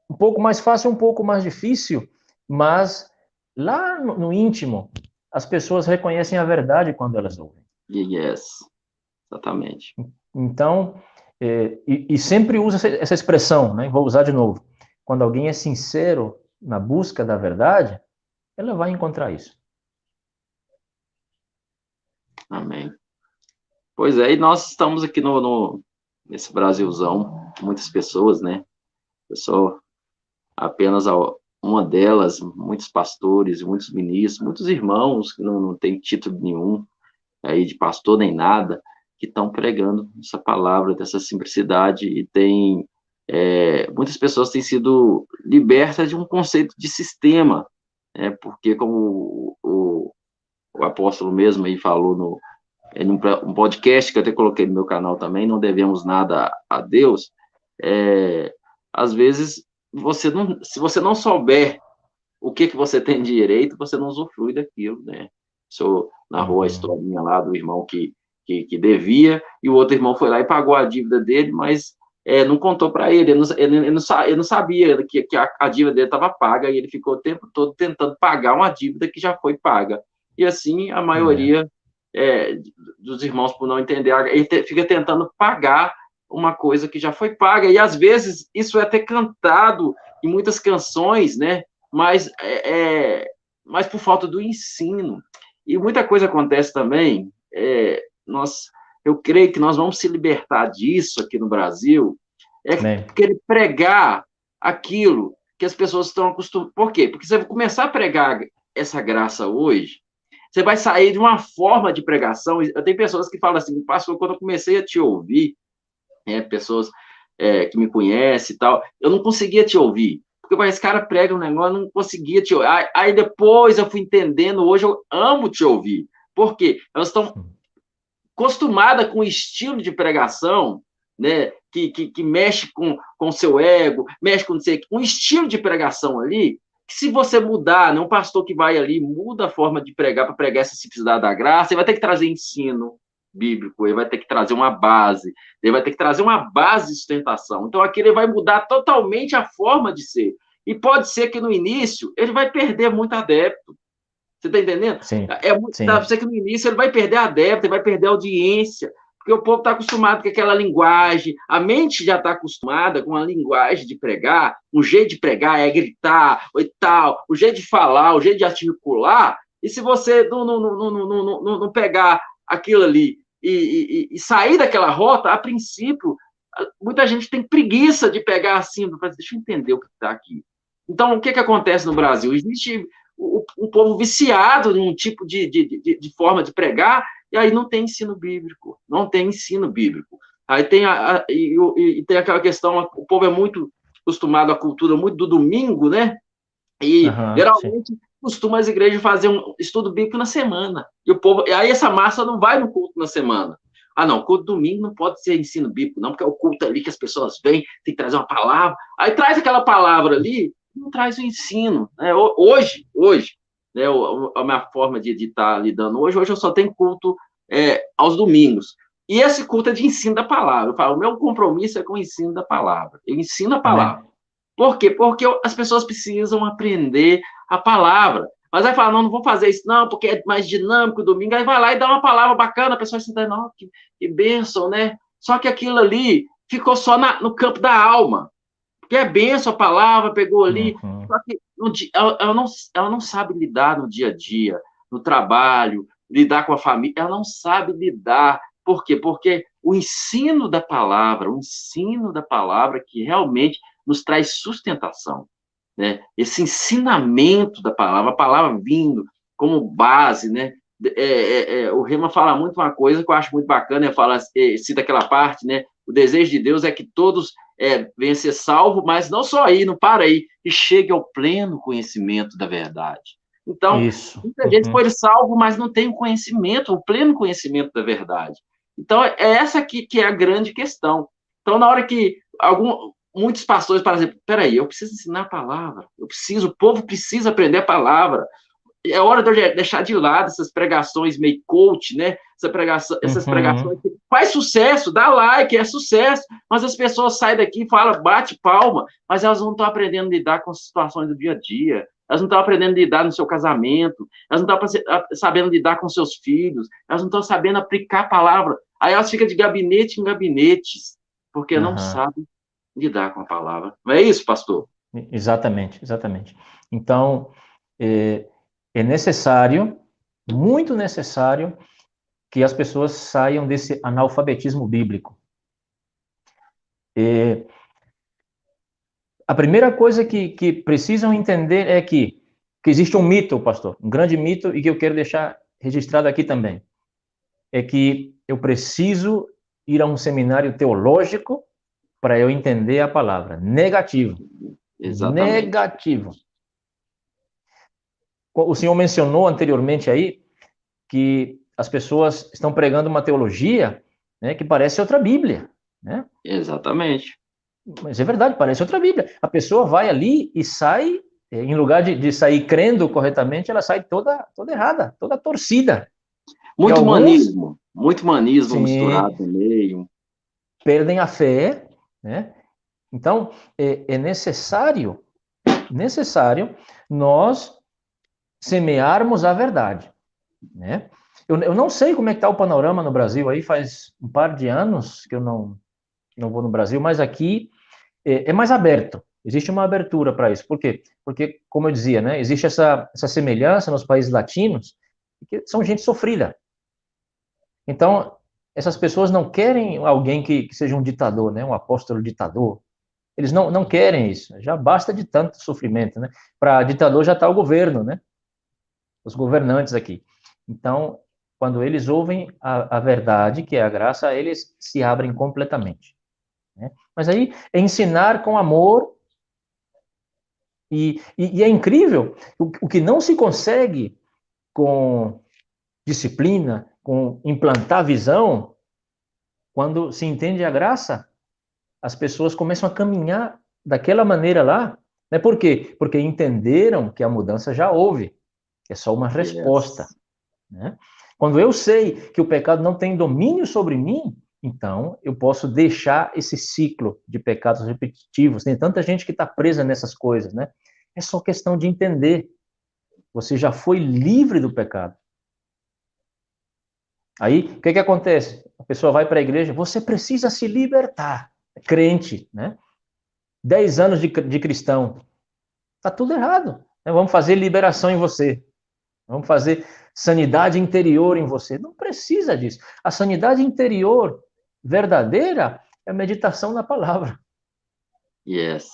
um pouco mais fácil, um pouco mais difícil, mas lá no, no íntimo, as pessoas reconhecem a verdade quando elas ouvem. Yes, exatamente. Então, é, e, e, sempre usa essa, essa expressão, né? Vou usar de novo. Quando alguém é sincero na busca da verdade, ela vai encontrar isso. Amém. Pois é, e nós estamos aqui no, no nesse Brasilzão, muitas pessoas, né? Eu sou apenas uma delas, muitos pastores, muitos ministros, muitos irmãos que não, não têm título nenhum aí de pastor nem nada, que estão pregando essa palavra, dessa simplicidade, e tem é, muitas pessoas têm sido libertas de um conceito de sistema, né, porque como o, o, o apóstolo mesmo aí falou no, em um podcast que eu até coloquei no meu canal também, não devemos nada a Deus, é, às vezes você não, se você não souber o que que você tem de direito, você não usufrui daquilo, né? Sou na rua a uhum. historinha lá do irmão que, que, que, devia, e o outro irmão foi lá e pagou a dívida dele, mas é, não contou para ele, ele não, ele, ele, não, ele não sabia que, que a, a dívida dele estava paga, e ele ficou o tempo todo tentando pagar uma dívida que já foi paga. E assim, a maioria é. É, dos irmãos, por não entender, ele te, fica tentando pagar uma coisa que já foi paga, e às vezes isso é até cantado em muitas canções, né? Mas, é, é, mas por falta do ensino. E muita coisa acontece também, é, nós, eu creio que nós vamos se libertar disso aqui no Brasil, é Bem. querer pregar aquilo que as pessoas estão acostumadas. Por quê? Porque você começar a pregar essa graça hoje, você vai sair de uma forma de pregação. Eu tenho pessoas que falam assim, pastor, quando eu comecei a te ouvir, é, pessoas é, que me conhecem e tal, eu não conseguia te ouvir. Porque esse cara prega um negócio, eu não conseguia te ouvir. Aí, aí, depois eu fui entendendo, hoje eu amo te ouvir. Por quê? Elas estão acostumadas com o estilo de pregação, né, que, que, que mexe com o seu ego, mexe com um estilo de pregação ali, que se você mudar, não né, um pastor que vai ali, muda a forma de pregar para pregar essa simplicidade da graça, ele vai ter que trazer ensino, bíblico, ele vai ter que trazer uma base, ele vai ter que trazer uma base de sustentação. Então, aqui ele vai mudar totalmente a forma de ser. E pode ser que no início ele vai perder muito adepto. Você está entendendo? Sim, é muito, sim. Tá, que no início ele vai perder adepto, ele vai perder audiência, porque o povo está acostumado com aquela linguagem, a mente já está acostumada com a linguagem de pregar, um jeito de pregar é gritar, e tal, o jeito de falar, o jeito de articular, e se você não, não, não, não, não, não pegar aquilo ali e, e, e, sair daquela rota, a princípio, muita gente tem preguiça de pegar assim, deixa eu entender o que está aqui. Então, o que, que acontece no Brasil? Existe um povo viciado em um tipo de, de, de, de, forma de pregar, e aí não tem ensino bíblico, não tem ensino bíblico. Aí tem, a, a e, e, tem aquela questão, o povo é muito acostumado à cultura muito do domingo, né? E uhum, geralmente sim costuma as igrejas fazer um estudo bíblico na semana. E o povo, e aí essa massa não vai no culto na semana. Ah, não, culto domingo não pode ser ensino bíblico, não, porque é o culto ali que as pessoas vêm, tem que trazer uma palavra. Aí traz aquela palavra ali, não traz o ensino. Né? Hoje, hoje, né, a minha forma de estar tá lidando hoje, hoje eu só tenho culto é, aos domingos. E esse culto é de ensino da palavra. Eu falo, o meu compromisso é com o ensino da palavra. Eu ensino a palavra. É. Por quê? Porque as pessoas precisam aprender a palavra. Mas aí fala, não, não vou fazer isso, não, porque é mais dinâmico domingo. Aí vai lá e dá uma palavra bacana, a pessoa se não, que, que bênção, né? Só que aquilo ali ficou só na, no campo da alma. Porque é bênção a palavra, pegou ali. Uhum. Só que ela, ela, não, ela não sabe lidar no dia a dia, no trabalho, lidar com a família, ela não sabe lidar. Por quê? Porque o ensino da palavra, o ensino da palavra que realmente nos traz sustentação, né? Esse ensinamento da palavra, a palavra vindo como base, né? É, é, é, o Rema fala muito uma coisa que eu acho muito bacana, é fala, é, cita aquela parte, né? O desejo de Deus é que todos é, venham ser salvos, mas não só aí, não para aí, e chegue ao pleno conhecimento da verdade. Então, Isso. muita uhum. gente foi salvo, mas não tem o conhecimento, o pleno conhecimento da verdade. Então, é essa aqui que é a grande questão. Então, na hora que algum, muitos pastores, por exemplo, peraí, eu preciso ensinar a palavra, eu preciso, o povo precisa aprender a palavra, é hora de eu deixar de lado essas pregações meio coach, né? Essa pregação, essas uhum. pregações que faz sucesso, dá like, é sucesso, mas as pessoas saem daqui e falam, bate palma, mas elas não estão aprendendo a lidar com as situações do dia a dia, elas não estão aprendendo a lidar no seu casamento, elas não estão sabendo lidar com seus filhos, elas não estão sabendo aplicar a palavra. Aí elas ficam de gabinete em gabinetes, porque uhum. não sabem lidar com a palavra. Não é isso, pastor? Exatamente, exatamente. Então, é, é necessário, muito necessário, que as pessoas saiam desse analfabetismo bíblico. É, a primeira coisa que, que precisam entender é que, que existe um mito, pastor, um grande mito, e que eu quero deixar registrado aqui também. É que eu preciso ir a um seminário teológico para eu entender a palavra. Negativo. Exatamente. Negativo. O senhor mencionou anteriormente aí que as pessoas estão pregando uma teologia né, que parece outra Bíblia. Né? Exatamente. Mas é verdade, parece outra Bíblia. A pessoa vai ali e sai, é, em lugar de, de sair crendo corretamente, ela sai toda, toda errada, toda torcida. Muito alguns, humanismo, muito humanismo sim, misturado no meio. Perdem a fé, né? Então, é, é necessário, necessário nós semearmos a verdade, né? Eu, eu não sei como é que está o panorama no Brasil aí, faz um par de anos que eu não, não vou no Brasil, mas aqui é, é mais aberto, existe uma abertura para isso. Por quê? Porque, como eu dizia, né, existe essa, essa semelhança nos países latinos, que são gente sofrida. Então, essas pessoas não querem alguém que, que seja um ditador, né, um apóstolo ditador, eles não, não querem isso. Já basta de tanto sofrimento, né? Para ditador já está o governo, né? Os governantes aqui. Então, quando eles ouvem a, a verdade, que é a graça, eles se abrem completamente. Né? Mas aí é ensinar com amor. E, e, e é incrível o, o que não se consegue com disciplina, com implantar visão, quando se entende a graça, as pessoas começam a caminhar daquela maneira lá. Né? Por quê? Porque entenderam que a mudança já houve. É só uma resposta. Né? Quando eu sei que o pecado não tem domínio sobre mim, então eu posso deixar esse ciclo de pecados repetitivos. Tem tanta gente que está presa nessas coisas, né? É só questão de entender. Você já foi livre do pecado. Aí, o que, que acontece? A pessoa vai para a igreja, você precisa se libertar. É crente, né? Dez anos de, de cristão. Está tudo errado. Né? Vamos fazer liberação em você. Vamos fazer sanidade interior em você. Não precisa disso. A sanidade interior verdadeira é a meditação na palavra. Yes.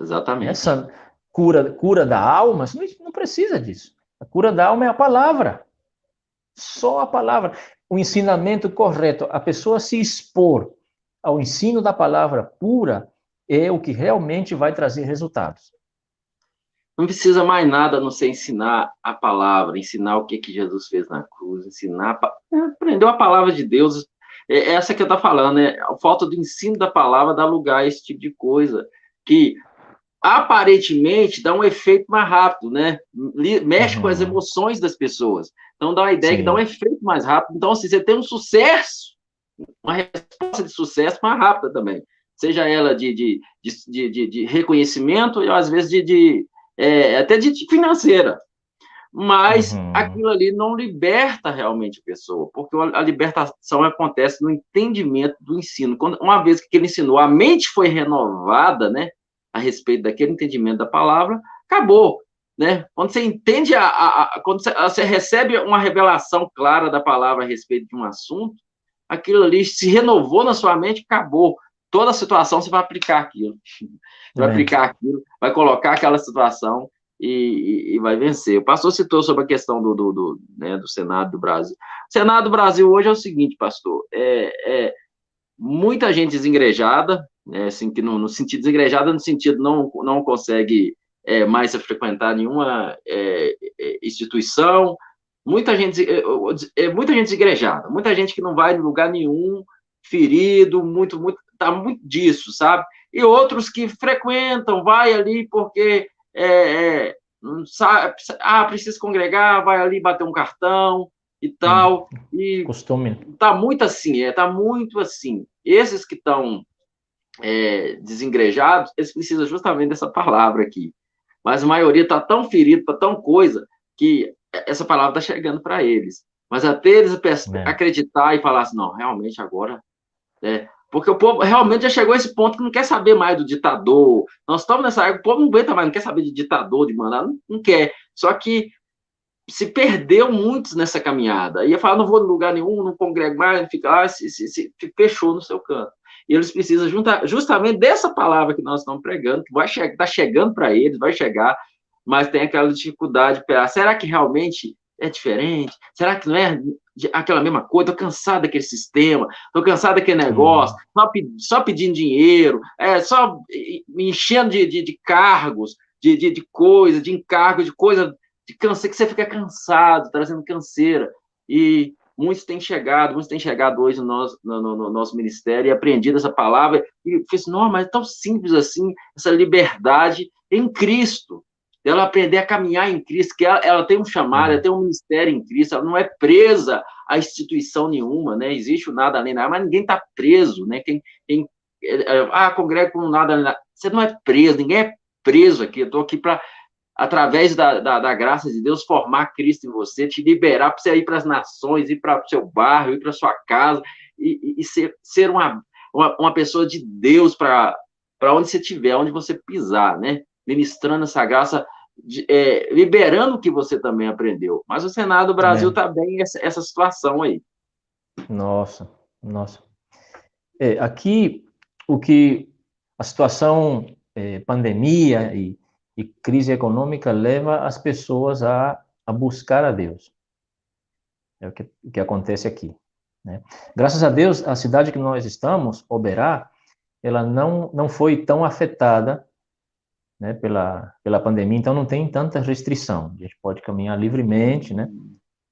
Exatamente. Essa cura, cura da alma, não precisa disso. A cura da alma é a palavra. Só a palavra. O ensinamento correto, a pessoa se expor ao ensino da palavra pura é o que realmente vai trazer resultados. Não precisa mais nada a não ser ensinar a palavra, ensinar o que, que Jesus fez na cruz, ensinar, é, aprender a palavra de Deus. É, é essa que eu estou falando, é a falta do ensino da palavra dá lugar a esse tipo de coisa, que aparentemente dá um efeito mais rápido, né? Mexe uhum. com as emoções das pessoas. Então dá uma ideia Sim. que dá um efeito mais rápido. Então, se assim, você tem um sucesso, uma resposta de sucesso mais rápida também. Seja ela de, de, de, de, de reconhecimento e às vezes de, de é, até de financeira. Mas uhum. aquilo ali não liberta realmente a pessoa, porque a libertação acontece no entendimento do ensino. Quando, uma vez que ele ensinou, a mente foi renovada, né, a respeito daquele entendimento da palavra, acabou. né? Quando você entende, a, a, a, quando você, você, recebe uma revelação clara da palavra a respeito de um assunto, aquilo ali se renovou na sua mente, acabou. Toda a situação você vai aplicar aquilo. Vai é. aplicar aquilo, vai colocar aquela situação e, e, e, vai vencer. O pastor citou sobre a questão do, do, do, né, do Senado do Brasil. O Senado do Brasil hoje é o seguinte, pastor, é, é muita gente desengrejada, né, assim, que no, no, sentido desengrejada, no sentido não, não consegue é, mais frequentar nenhuma é, é instituição, muita gente, é, é, muita gente desengrejada, muita gente que não vai em lugar nenhum, ferido, muito, muito, tá muito disso, sabe? E outros que frequentam, vai ali porque é, é, sabe, ah, precisa congregar, vai ali bater um cartão e tal. Hum, e costume. Tá muito assim, é, tá muito assim. Esses que estão é, desengrejados, eles precisam justamente dessa palavra aqui. Mas a maioria tá tão ferido, tá tão coisa, que essa palavra tá chegando para eles. Mas até eles é. acreditar e falar assim, não, realmente agora é, porque o povo realmente já chegou a esse ponto que não quer saber mais do ditador. Nós estamos nessa época, o povo não aguenta mais, não quer saber de ditador, de mandar, não, não quer. Só que se perdeu muitos nessa caminhada. Ia falar, não vou em lugar nenhum, não congrego mais, fica lá, se, se, se, fechou no seu canto. E eles precisam juntar, justamente dessa palavra que nós estamos pregando, que vai chegar, está chegando para eles, vai chegar, mas tem aquela dificuldade de será que realmente é diferente? Será que não é aquela mesma coisa? Estou cansado daquele sistema, estou cansado daquele negócio, só, só, pedindo dinheiro, é, só me enchendo de, de, de cargos, de, de, de coisa, de encargo, de coisa, de cansa, que você fica cansado, trazendo canseira. E muitos têm chegado, muitos têm chegado hoje no nosso, no, no, no nosso ministério e aprendido essa palavra e fez, não, mas é tão simples assim, essa liberdade em Cristo dela aprender a caminhar em Cristo, que ela, ela, tem um chamado, ela tem um ministério em Cristo, ela não é presa a instituição nenhuma, né? Existe o nada além da mas ninguém está preso, né? Quem, quem é, é, ah, congrega com nada além da você não é preso, ninguém é preso aqui. Eu estou aqui para, através da, da, da, graça de Deus, formar Cristo em você, te liberar para você ir para as nações, ir para o seu bairro, ir para sua casa e, e, ser, ser uma, uma, uma pessoa de Deus para onde você estiver, onde você pisar, né? Ministrando essa graça, de, é, liberando o que você também aprendeu. Mas o Senado do Brasil está bem essa, essa, situação aí. Nossa, nossa. É, aqui, o que a situação é, pandemia e, e, crise econômica leva as pessoas a, a buscar a Deus. É o que, que acontece aqui. Né? Graças a Deus, a cidade que nós estamos, Oberá, ela não, não foi tão afetada né, pela, pela pandemia, então não tem tanta restrição. A gente pode caminhar livremente, né?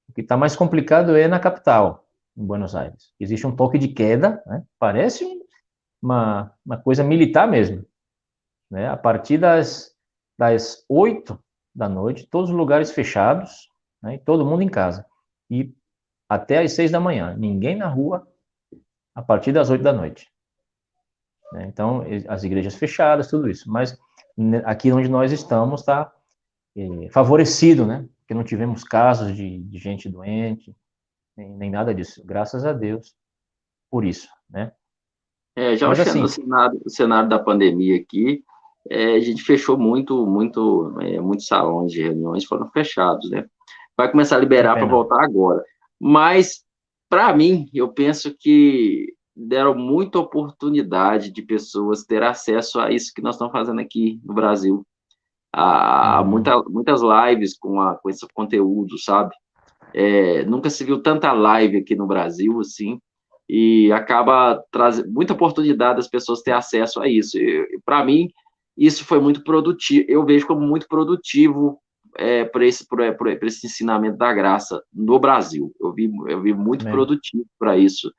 O que está mais complicado é na capital, em Buenos Aires. Existe um toque de queda, né? Parece uma, uma coisa militar mesmo. Né? A partir das, das 8 da noite, todos os lugares fechados, né? todo mundo em casa. E até às 6 da manhã, ninguém na rua a partir das 8 da noite. Né? Então, as igrejas fechadas, tudo isso. Mas aqui onde nós estamos está é, favorecido, né? Porque não tivemos casos de, de gente doente, nem, nem, nada disso. Graças a Deus por isso, né? É, já Mas, assim, no cenário, o cenário da pandemia aqui, é, a gente fechou muito, muito, é, muitos salões de reuniões foram fechados, né? Vai começar a liberar para voltar agora. Mas, para mim, eu penso que deram muita oportunidade de pessoas ter acesso a isso que nós estamos fazendo aqui no Brasil. Há uhum. muita, muitas lives com, a, com esse conteúdo, sabe? É, nunca se viu tanta live aqui no Brasil, assim, e acaba trazendo muita oportunidade das pessoas ter acesso a isso. Para mim, isso foi muito produtivo, eu vejo como muito produtivo é, para esse, esse ensinamento da graça no Brasil. Eu vi, eu vi muito é. produtivo para isso.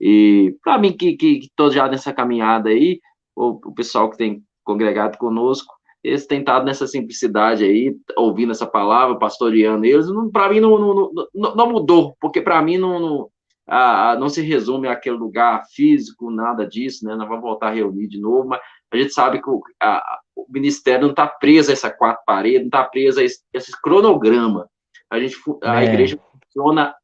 E para mim, que estou já nessa caminhada aí, o, o, pessoal que tem congregado conosco, eles têm estado nessa simplicidade aí, ouvindo essa palavra, pastoreando eles, para mim não, não, não, não, mudou, porque para mim não, não, a, não se resume àquele lugar físico, nada disso, né? Nós vamos voltar a reunir de novo, mas a gente sabe que o, a, o ministério não está preso a essa quatro paredes, não está preso a esse, esse, cronograma. A, gente, a é. igreja funciona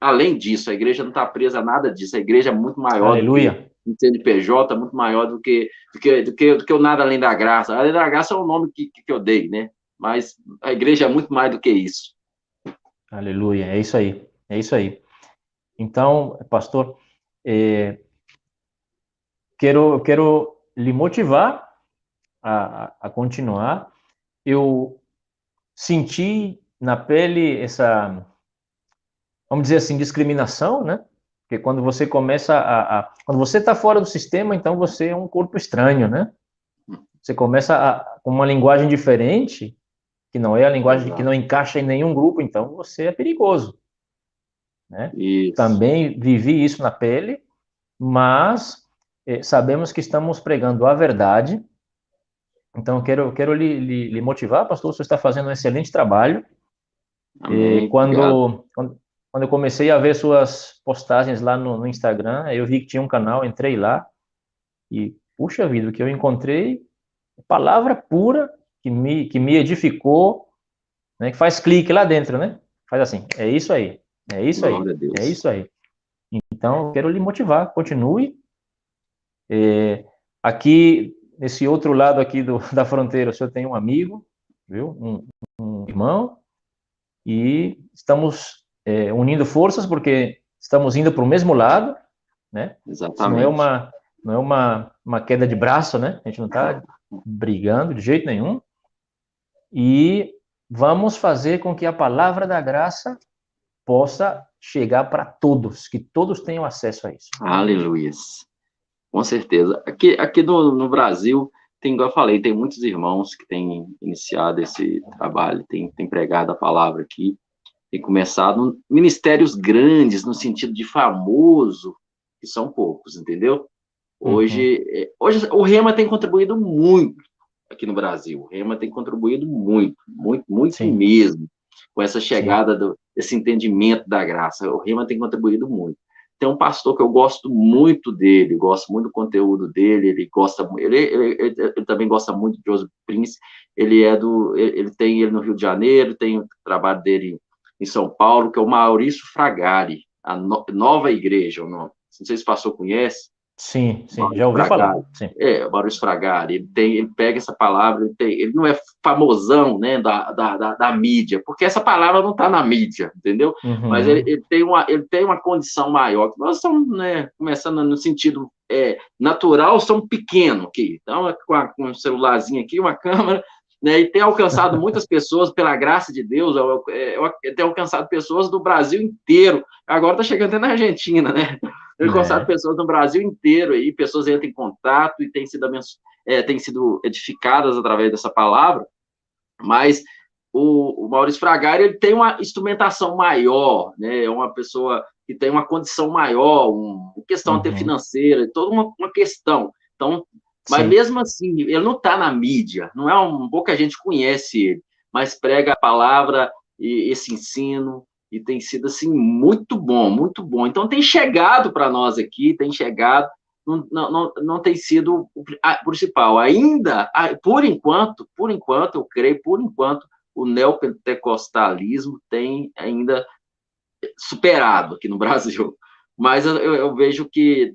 Além disso, a igreja não está presa a nada disso. A igreja é muito maior Aleluia. do que o CNPJ, muito maior do que, do que, do que, do que o nada além da graça. Além da graça é o nome que, que eu dei, né? mas a igreja é muito mais do que isso. Aleluia, é isso aí, é isso aí. Então, pastor, é, quero, quero lhe motivar a, a continuar. Eu senti na pele essa, vamos dizer assim, discriminação, né? Porque quando você começa a, a quando você está fora do sistema, então você é um corpo estranho, né? Você começa a, com uma linguagem diferente, que não é a linguagem que não encaixa em nenhum grupo, então você é perigoso. Né? Também vivi isso na pele, mas eh, sabemos que estamos pregando a verdade. Então, quero, quero lhe, lhe, lhe motivar, pastor, você está fazendo um excelente trabalho. Amém, quando, quando, quando, eu comecei a ver suas postagens lá no, no, Instagram, eu vi que tinha um canal, entrei lá e, puxa vida, o que eu encontrei, palavra pura que me, que me edificou, né, que faz clique lá dentro, né? Faz assim, é isso aí, é isso aí, é isso aí. Então, eu quero lhe motivar, continue. É, aqui, nesse outro lado aqui do, da fronteira, o senhor tem um amigo, viu? Um, um irmão, e estamos é, unindo forças porque estamos indo para o mesmo lado, né? Exatamente. Não é uma, não é uma, uma queda de braço, né? A gente não está brigando de jeito nenhum. E vamos fazer com que a palavra da graça possa chegar para todos, que todos tenham acesso a isso. Aleluia. Com certeza. Aqui, aqui no, no Brasil, tem, igual eu falei, tem muitos irmãos que têm iniciado esse trabalho, têm, têm pregado a palavra aqui, têm começado ministérios grandes, no sentido de famoso, que são poucos, entendeu? Hoje, uhum. Hoje o Rema tem contribuído muito aqui no Brasil. O Rema tem contribuído muito, muito, muito Sim. mesmo com essa chegada do, desse entendimento da graça. O Rema tem contribuído muito. Tem um pastor que eu gosto muito dele, gosto muito do conteúdo dele, ele gosta ele, ele, ele, ele também gosta muito de Joseph Prince, ele é do, ele, tem ele no Rio de Janeiro, tem o trabalho dele em São Paulo, que é o Maurício Fragari, a no, Nova Igreja, o nome. Não sei se o pastor conhece, Sim, sim, já ouvi falar. Sim. É, Maurício Fragari, ele, tem, ele pega essa palavra, ele, tem, ele não é famosão né, da, da, da, da mídia, porque essa palavra não está na mídia, entendeu? Uhum. Mas ele, ele, tem uma, ele tem uma condição maior. Nós estamos né, começando no sentido é, natural, somos pequenos aqui. Então, com, a, com um celularzinho aqui, uma câmera, né, e tem alcançado muitas pessoas, pela graça de Deus, eu, eu, eu tenho alcançado pessoas do Brasil inteiro. Agora está chegando até na Argentina, né? Eu encontrado é. pessoas no Brasil inteiro aí, pessoas entram em contato e têm sido, é, têm sido edificadas através dessa palavra, mas o, o Maurício Fragari ele tem uma instrumentação maior, né? É uma pessoa que tem uma condição maior, uma questão uhum. até financeira, toda uma, uma questão. Então, mas Sim. mesmo assim, ele não está na mídia, não é um pouca gente conhece ele, mas prega a palavra e esse ensino, e tem sido assim muito bom, muito bom. Então tem chegado para nós aqui, tem chegado, não, não, não tem sido o principal. Ainda, por enquanto, por enquanto, eu creio, por enquanto, o neopentecostalismo tem ainda superado aqui no Brasil. Mas eu, eu vejo que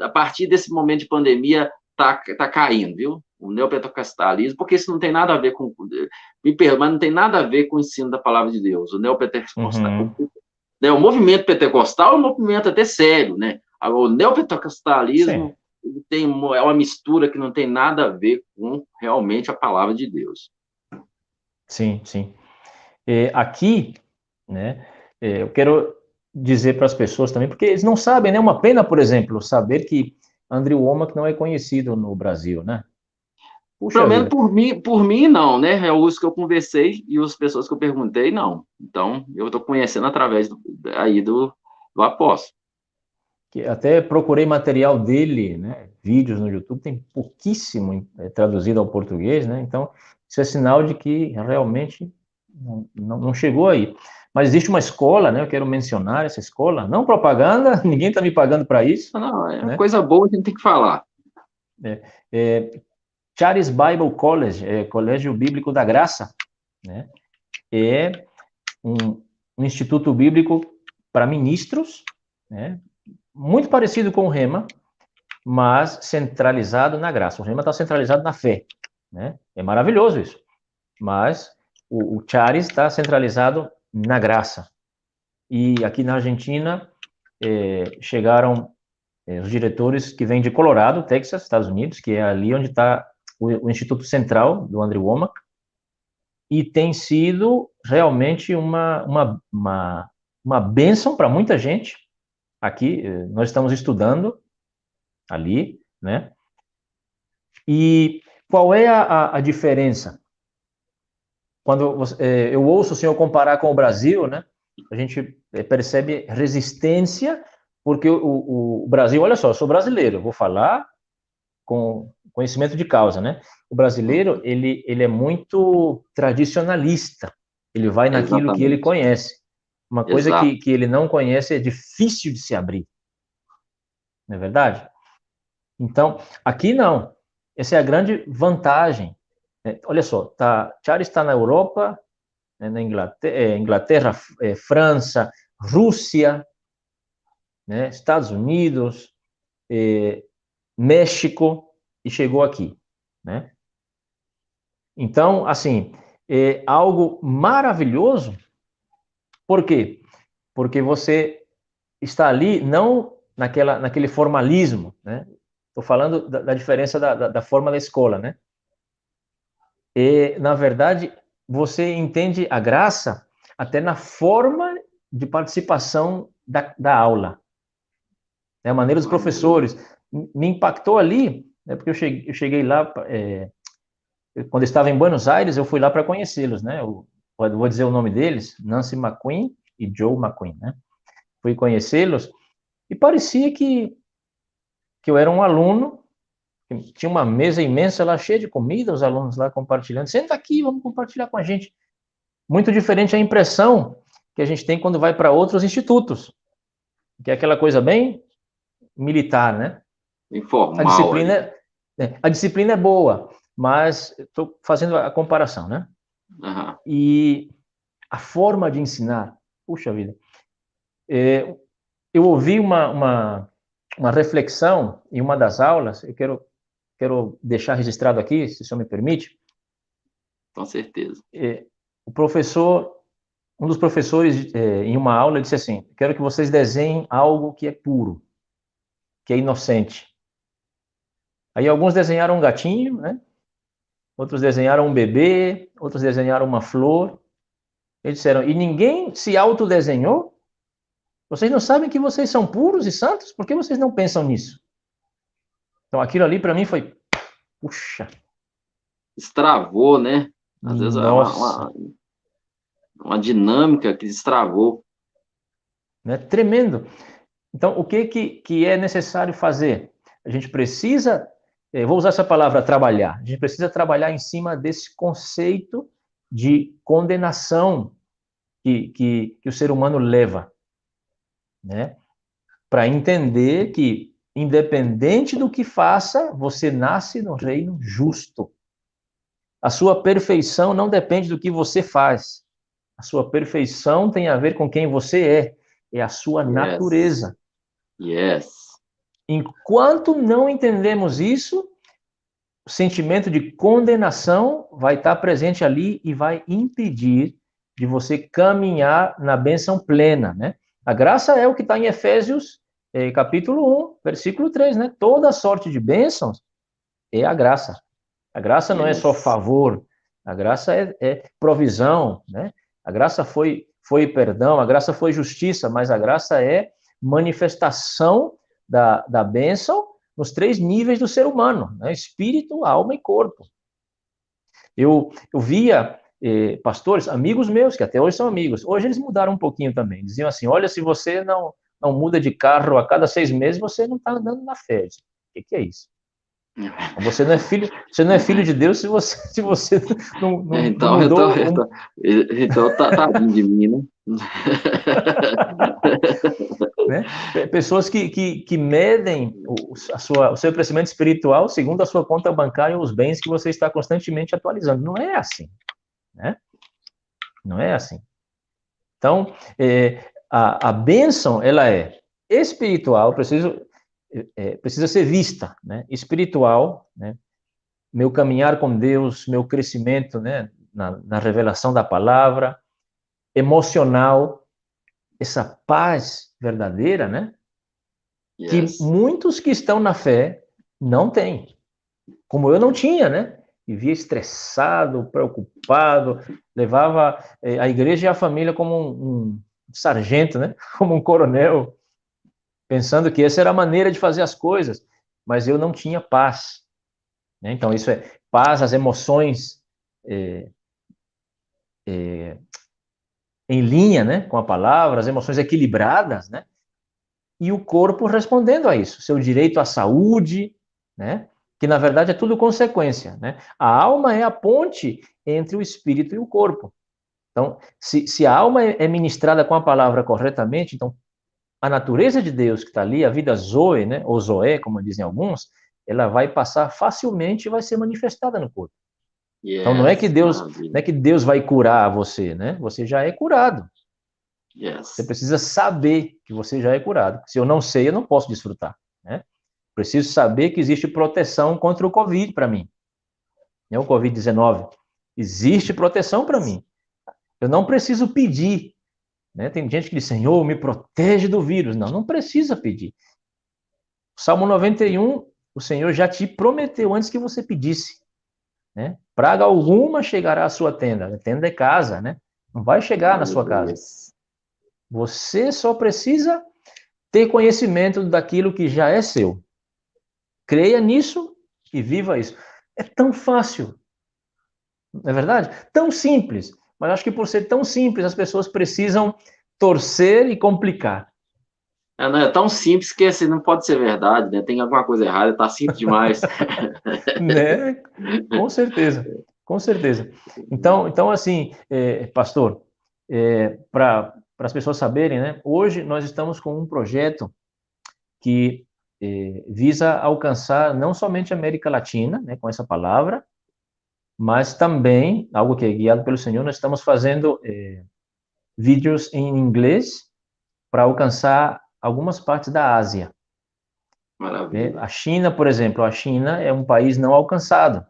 a partir desse momento de pandemia está tá caindo, viu? o neopentecostalismo, porque isso não tem nada a ver com, me perdoa, mas não tem nada a ver com o ensino da palavra de Deus. O neopentecostal, uhum. né, o movimento pentecostal é um movimento até sério, né? O neopentecostalismo ele tem é uma mistura que não tem nada a ver com realmente a palavra de Deus. Sim, sim. É, aqui, né, é, eu quero dizer para as pessoas também, porque eles não sabem, né? É uma pena, por exemplo, saber que Andrew Womack não é conhecido no Brasil, né? Puxa Pelo menos por mim, por mim, não, né? É os que eu conversei e as pessoas que eu perguntei, não. Então, eu estou conhecendo através do, aí do, do apóstolo. Que até procurei material dele, né? Vídeos no YouTube, tem pouquíssimo é, traduzido ao português, né? Então, isso é sinal de que realmente não, não, chegou aí. Mas existe uma escola, né? Eu quero mencionar essa escola. Não propaganda, ninguém está me pagando para isso. Não, é né? coisa boa, a gente tem que falar. É, é, Charis Bible College, é, Colégio Bíblico da Graça, né? É um, um instituto bíblico para ministros, né? Muito parecido com o Rema, mas centralizado na graça. O Rema está centralizado na fé, né? É maravilhoso isso. Mas o, o Charis está centralizado na graça. E aqui na Argentina é, chegaram é, os diretores que vêm de Colorado, Texas, Estados Unidos, que é ali onde está o, o, Instituto Central do Andrew Womack, e tem sido realmente uma, uma, uma, uma bênção para muita gente. Aqui, eh, nós estamos estudando ali, né? E qual é a, a diferença? Quando você, é, eu ouço o senhor comparar com o Brasil, né? A gente é, percebe resistência, porque o, o, Brasil, olha só, eu sou brasileiro, vou falar com conhecimento de causa, né? O brasileiro, ele, ele é muito tradicionalista, ele vai naquilo Exatamente. que ele conhece. Uma coisa que, que ele não conhece é difícil de se abrir. Não é verdade? Então, aqui não. Essa é a grande vantagem. É, olha só, tá, Charles está na Europa, né, na Inglaterra, é, Inglaterra é, França, Rússia, né, Estados Unidos, é, México, e chegou aqui. Né? Então, assim, é algo maravilhoso. Por quê? Porque você está ali não naquela, naquele formalismo, né? Estou falando da, da diferença da, da, da, forma da escola, né? E, na verdade, você entende a graça até na forma de participação da, da aula. É a maneira dos professores. Me impactou ali, né, porque eu cheguei, eu cheguei lá, é, quando estava em Buenos Aires, eu fui lá para conhecê-los, né? Eu, vou dizer o nome deles, Nancy McQueen e Joe McQueen, né? Fui conhecê-los e parecia que que eu era um aluno, tinha uma mesa imensa lá cheia de comida, os alunos lá compartilhando. Senta aqui, vamos compartilhar com a gente. Muito diferente a impressão que a gente tem quando vai para outros institutos, que é aquela coisa bem militar, né? Informal. A disciplina, é, é, a disciplina é boa, mas estou fazendo a comparação, né? Uhum. E a forma de ensinar, puxa vida, é, eu ouvi uma, uma, uma reflexão em uma das aulas, eu quero, quero deixar registrado aqui, se o senhor me permite. Com certeza. É, o professor, um dos professores, é, em uma aula, disse assim: Quero que vocês desenhem algo que é puro, que é inocente. Aí alguns desenharam um gatinho, né? Outros desenharam um bebê, outros desenharam uma flor. Eles disseram: E ninguém se autodesenhou? Vocês não sabem que vocês são puros e santos? Por que vocês não pensam nisso? Então aquilo ali para mim foi, puxa. Estravou, né? Às vezes é uma, uma, uma, dinâmica que destravou. Né? Tremendo. Então, o que, que, que é necessário fazer? A gente precisa, eu vou usar essa palavra, trabalhar. A gente precisa trabalhar em cima desse conceito de condenação que, que, que o ser humano leva né? Para entender que, independente do que faça, você nasce no reino justo. A sua perfeição não depende do que você faz. A sua perfeição tem a ver com quem você é, é a sua yes. natureza. Yes. Enquanto não entendemos isso, o sentimento de condenação vai estar presente ali e vai impedir de você caminhar na benção plena, né? A graça é o que está em Efésios, eh, capítulo 1, versículo 3, né? Toda sorte de bênçãos é a graça. A graça não é só favor, a graça é, é provisão, né? A graça foi, foi perdão, a graça foi justiça, mas a graça é manifestação da, da bênção nos três níveis do ser humano, né? espírito, alma e corpo. Eu, eu via eh, pastores, amigos meus, que até hoje são amigos, hoje eles mudaram um pouquinho também. Diziam assim: olha, se você não, não muda de carro a cada seis meses, você não está andando na fé. O que, que é isso? Você não é filho, você não é filho de Deus se você, se você não, não então, não mudou. Então, então, então tá, tá de mim, né? né? Pessoas que, que, que medem o, a sua, o seu crescimento espiritual segundo a sua conta bancária os bens que você está constantemente atualizando. Não é assim. Né? Não é assim. Então, é, a, a bênção, ela é espiritual, preciso, é, precisa ser vista, né? Espiritual, né? Meu caminhar com Deus, meu crescimento, né? na, na revelação da palavra, emocional, essa paz verdadeira, né? Yes. Que muitos que estão na fé não têm. Como eu não tinha, né? Vivia estressado, preocupado, levava eh, a igreja e a família como um, um sargento, né? Como um coronel, pensando que essa era a maneira de fazer as coisas, mas eu não tinha paz. Né? Então, isso é paz, as emoções é, é, em linha né, com a palavra, as emoções equilibradas, né? E o corpo respondendo a isso, seu direito à saúde, né? Que na verdade é tudo consequência, né? A alma é a ponte entre o espírito e o corpo. Então, se, se a alma é ministrada com a palavra corretamente, então a natureza de Deus que está ali, a vida zoe, né, ou zoé, como dizem alguns, ela vai passar facilmente e vai ser manifestada no corpo. Yes, então não é que Deus, não é que Deus vai curar você, né? Você já é curado. Yes. Você precisa saber que você já é curado. Se eu não sei, eu não posso desfrutar, né? Preciso saber que existe proteção contra o COVID para mim. É o COVID-19. Existe proteção para mim. Eu não preciso pedir. Né? Tem gente que diz, Senhor, me protege do vírus. Não, não precisa pedir. Salmo 91, o Senhor já te prometeu antes que você pedisse. Né? Praga alguma chegará à sua tenda. A tenda é casa, né? Não vai chegar na sua casa. Você só precisa ter conhecimento daquilo que já é seu. Creia nisso e viva isso. É tão fácil. Não é verdade? Tão simples. Mas acho que por ser tão simples, as pessoas precisam torcer e complicar. É, não, é tão simples que assim, não pode ser verdade, né? Tem alguma coisa errada, tá simples demais. né? Com certeza, com certeza. Então, então assim, é, pastor, é, para as pessoas saberem, né? Hoje nós estamos com um projeto que é, visa alcançar não somente a América Latina, né, com essa palavra, mas também, algo que é guiado pelo Senhor, nós estamos fazendo é, vídeos em inglês para alcançar algumas partes da Ásia. Maravilha. A China, por exemplo, a China é um país não alcançado.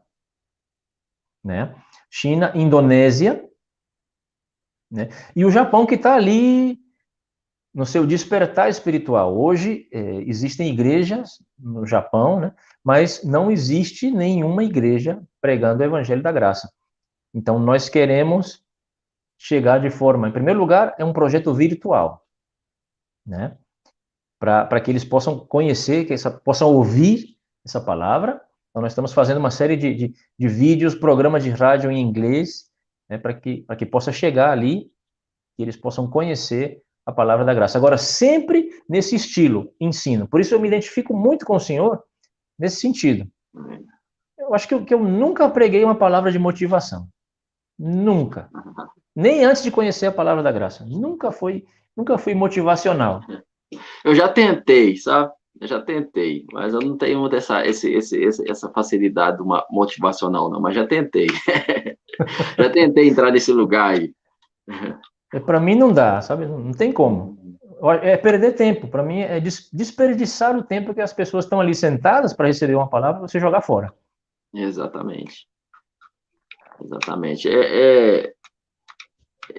Né? China, Indonésia, né? e o Japão que está ali no seu despertar espiritual. Hoje é, existem igrejas no Japão, né? Mas não existe nenhuma igreja pregando o evangelho da graça. Então, nós queremos chegar de forma, em primeiro lugar, é um projeto virtual, né? Para que eles possam conhecer, que essa, possam ouvir essa palavra. Então, nós estamos fazendo uma série de, de, de vídeos, programas de rádio em inglês, né, para que, que possa chegar ali, que eles possam conhecer a palavra da graça. Agora, sempre nesse estilo, ensino. Por isso eu me identifico muito com o Senhor nesse sentido eu acho que eu, que eu nunca preguei uma palavra de motivação. Nunca. Nem antes de conhecer a palavra da graça. Nunca foi, nunca fui motivacional. Eu já tentei, sabe? Eu já tentei, mas eu não tenho dessa, esse, esse, essa facilidade uma motivacional, não, mas já tentei. já tentei entrar nesse lugar aí. É, Para mim não dá, sabe? Não tem como. É perder tempo. Para mim é desperdiçar o tempo que as pessoas estão ali sentadas para receber uma palavra, você jogar fora. Exatamente. Exatamente. É, é,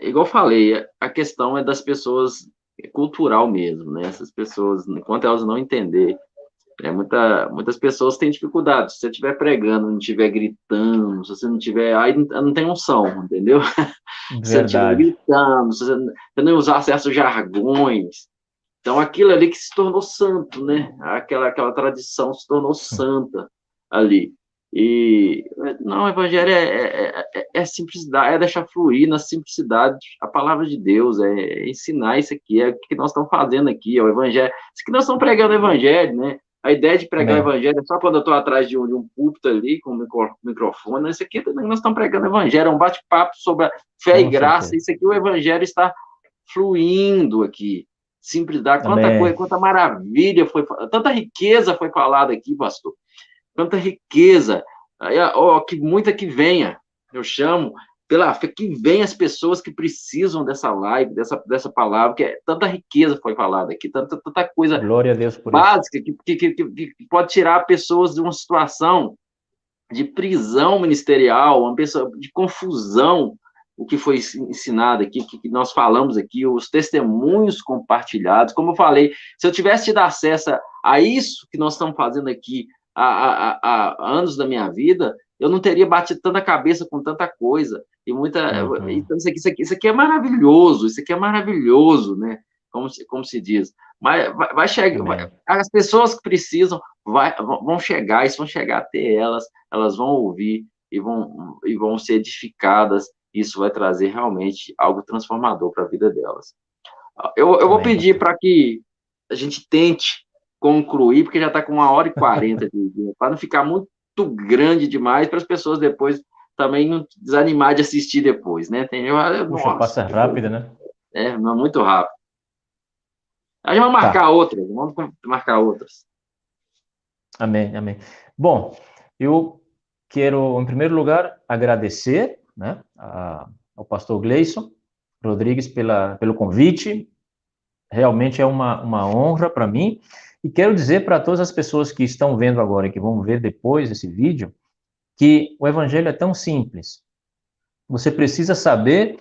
igual falei, a questão é das pessoas é cultural mesmo, né? Essas pessoas, enquanto elas não entender, é, muita, muitas pessoas têm dificuldade. Se você estiver pregando, não estiver gritando, se você não tiver, aí não tem unção, entendeu? Verdade. Se você estiver gritando, se você não usar certos jargões, então aquilo ali que se tornou santo, né? Aquela, aquela tradição se tornou santa ali. E não, o evangelho é, é, é, é, simplicidade, é deixar fluir na simplicidade a palavra de Deus, é, ensinar isso aqui, é o que nós estamos fazendo aqui, é o evangelho. Isso que nós estamos pregando o evangelho, né? A ideia de pregar o evangelho é só quando eu estou atrás de um, de um púlpito ali, com o microfone. Isso aqui também nós estamos pregando o evangelho, é um bate-papo sobre a fé e graça. Isso aqui o evangelho está fluindo aqui. Simplicidade, quanta Amém. coisa, quanta maravilha foi, tanta riqueza foi falada aqui, pastor tanta riqueza, aí, ó, que muita que venha, eu chamo pela fé, que venha as pessoas que precisam dessa live, dessa, dessa palavra, que é, tanta riqueza foi falada aqui, tanta, tanta coisa Glória a Deus básica que, que, que, que, pode tirar pessoas de uma situação de prisão ministerial, uma pessoa de confusão, o que foi ensinado aqui, que nós falamos aqui, os testemunhos compartilhados. Como eu falei, se eu tivesse tido acesso a isso que nós estamos fazendo aqui há, há, há anos da minha vida, eu não teria batido tanta cabeça com tanta coisa. E muita. Uhum. Então, isso aqui, isso, aqui, isso aqui é maravilhoso, isso aqui é maravilhoso, né? Como se, como se diz. Mas vai, vai chegar. Vai, as pessoas que precisam vai, vão chegar, isso vão chegar até elas, elas vão ouvir e vão, e vão ser edificadas. Isso vai trazer realmente algo transformador para a vida delas. Eu, eu vou pedir para que a gente tente concluir, porque já está com uma hora e quarenta para não ficar muito grande demais, para as pessoas depois também não desanimar de assistir depois, né? Tem, Puxa, nossa, passa rápida, né? É, muito rápido. A gente vai marcar tá. outras, vamos marcar outras. Amém, amém. Bom, eu quero, em primeiro lugar, agradecer né, a, ao pastor Gleison Rodrigues pela, pelo convite. Realmente é uma, uma honra para mim. E quero dizer para todas as pessoas que estão vendo agora e que vão ver depois esse vídeo, que o evangelho é tão simples. Você precisa saber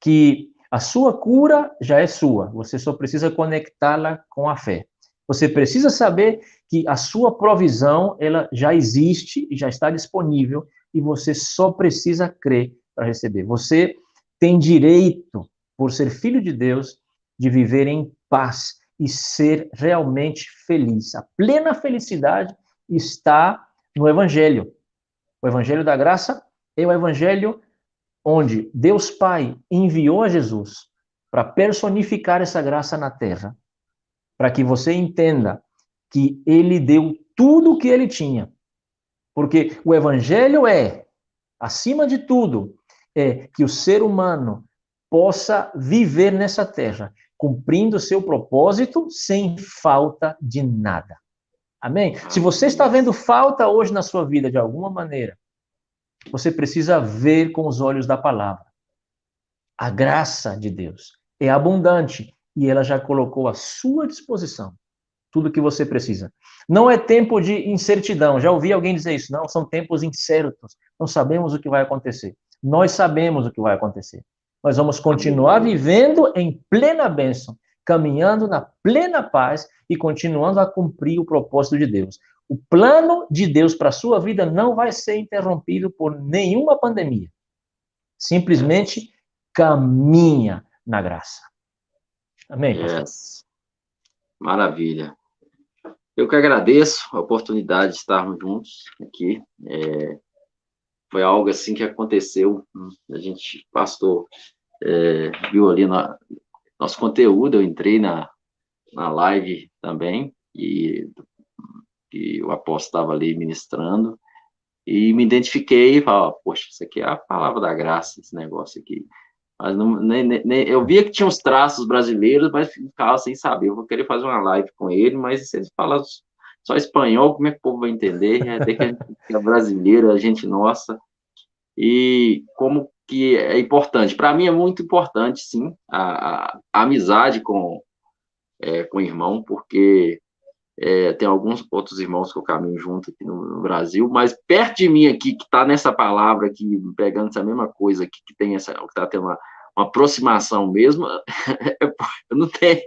que a sua cura já é sua, você só precisa conectá-la com a fé. Você precisa saber que a sua provisão, ela já existe e já está disponível e você só precisa crer para receber. Você tem direito, por ser filho de Deus, de viver em paz e ser realmente feliz. A plena felicidade está no evangelho. O evangelho da graça é o evangelho onde Deus Pai enviou a Jesus para personificar essa graça na terra, para que você entenda que ele deu tudo o que ele tinha. Porque o evangelho é, acima de tudo, é que o ser humano possa viver nessa terra, cumprindo seu propósito sem falta de nada. Amém? Se você está vendo falta hoje na sua vida de alguma maneira, você precisa ver com os olhos da palavra. A graça de Deus é abundante e ela já colocou à sua disposição tudo que você precisa. Não é tempo de incertidão. Já ouvi alguém dizer isso. Não, são tempos incertos. Não sabemos o que vai acontecer. Nós sabemos o que vai acontecer. Nós vamos continuar vivendo em plena bênção, caminhando na plena paz e continuando a cumprir o propósito de Deus. O plano de Deus para a sua vida não vai ser interrompido por nenhuma pandemia. Simplesmente caminha na graça. Amém? Yes. Maravilha. Eu que agradeço a oportunidade de estarmos juntos aqui. É, foi algo assim que aconteceu. A gente, pastor, é, viu ali no nosso conteúdo, eu entrei na, na live também, e que o apóstolo estava ali ministrando, e me identifiquei e falei, poxa, isso aqui é a palavra da graça, esse negócio aqui. Mas não, nem, nem, eu via que tinha uns traços brasileiros, mas ficava sem saber. Eu vou querer fazer uma live com ele, mas se ele falar só espanhol, como é que o povo vai entender? É, que a gente é brasileiro, a gente nossa. E como que é importante? Para mim é muito importante, sim, a, a, a amizade com, é, com o irmão, porque é, tem alguns outros irmãos que eu caminho junto aqui no, no Brasil, mas perto de mim aqui, que está nessa palavra aqui, pegando essa mesma coisa aqui, que tem essa, que está tendo uma, uma, aproximação mesmo, eu não tenho,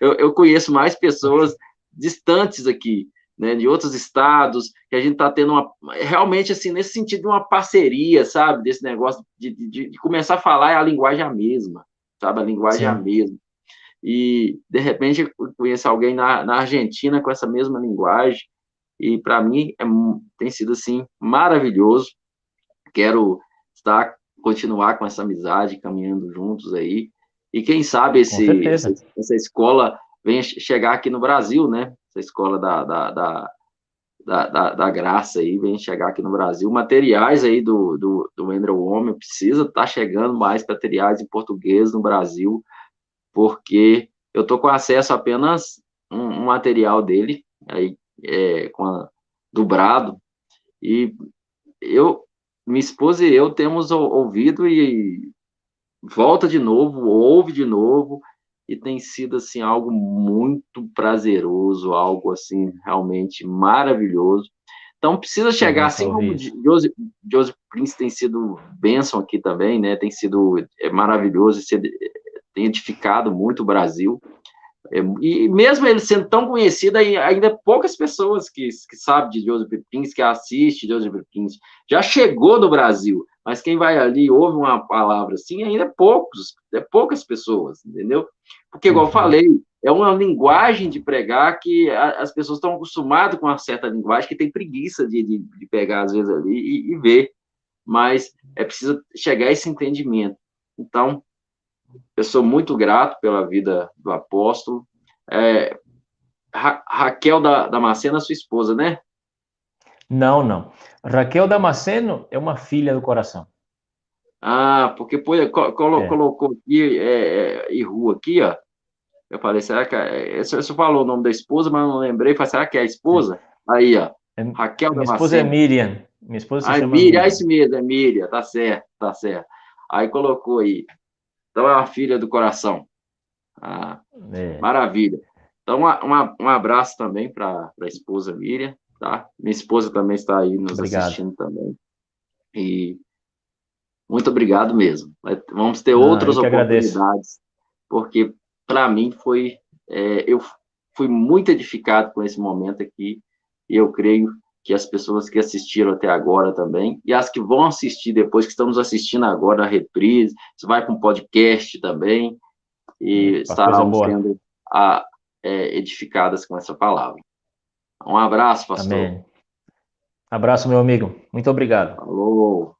eu, eu conheço mais pessoas distantes aqui, né, de outros estados, que a gente está tendo uma, realmente, assim, nesse sentido, uma parceria, sabe, desse negócio de, de, de começar a falar a linguagem a mesma, sabe, a linguagem Sim. a mesma e de repente conheço alguém na, na Argentina com essa mesma linguagem e para mim é, tem sido assim maravilhoso. Quero estar continuar com essa amizade, caminhando juntos aí e quem sabe esse essa, essa, escola venha chegar aqui no Brasil, né? Essa escola da, da, da da, da, da, graça aí, vem chegar aqui no Brasil. Materiais aí do, do, do Andrew Homem, precisa estar tá chegando mais materiais em português no Brasil porque eu estou com acesso apenas um, um material dele, aí, é, com a, dubrado, e eu, minha esposa e eu temos ouvido e volta de novo, ouve de novo, e tem sido, assim, algo muito prazeroso, algo, assim, realmente maravilhoso. Então precisa chegar, assim como Joseph, Joseph Prince tem sido bênção aqui também, né? Tem sido é, maravilhoso, tem edificado muito o Brasil. É, e mesmo ele sendo tão conhecido, ainda poucas pessoas que, que sabem de Joseph Prince, que assiste Joseph Prince, já chegou no Brasil, mas quem vai ali ouve uma palavra assim, ainda é poucos, é poucas pessoas, entendeu? Porque, igual eu uhum. falei, é uma linguagem de pregar que a, as pessoas estão acostumadas com uma certa linguagem que tem preguiça de, de, de pegar, às vezes, ali e, e ver, mas é preciso chegar a esse entendimento. Então, eu sou muito grato pela vida do apóstolo. É, Ra Raquel da, Damasceno é sua esposa, né? Não, não. Raquel Damasceno é uma filha do coração. Ah, porque pô, colo, é. colocou aqui, é, é, rua aqui, ó. Eu falei, será que. É, você falou o nome da esposa, mas não lembrei. Falei, será que é a esposa? Aí, ó. É, Raquel Minha Damasceno. esposa é Miriam. Minha esposa se ah, chama Miriam. Miriam. É isso mesmo, é Miriam, tá certo, tá certo. Aí colocou aí. Então é uma filha do coração. Ah, é. Maravilha. Então, uma, uma, um abraço também para a esposa Miriam, tá? Minha esposa também está aí nos obrigado. assistindo também. E muito obrigado mesmo. Vamos ter ah, outras oportunidades, agradeço. porque para mim foi. É, eu fui muito edificado com esse momento aqui, e eu creio que as pessoas que assistiram até agora também, e as que vão assistir depois, que estamos assistindo agora a reprise, você vai com um podcast também, e hum, estarão sendo a, é, edificadas com essa palavra. Um abraço, pastor. Amém. Abraço, meu amigo. Muito obrigado. Falou.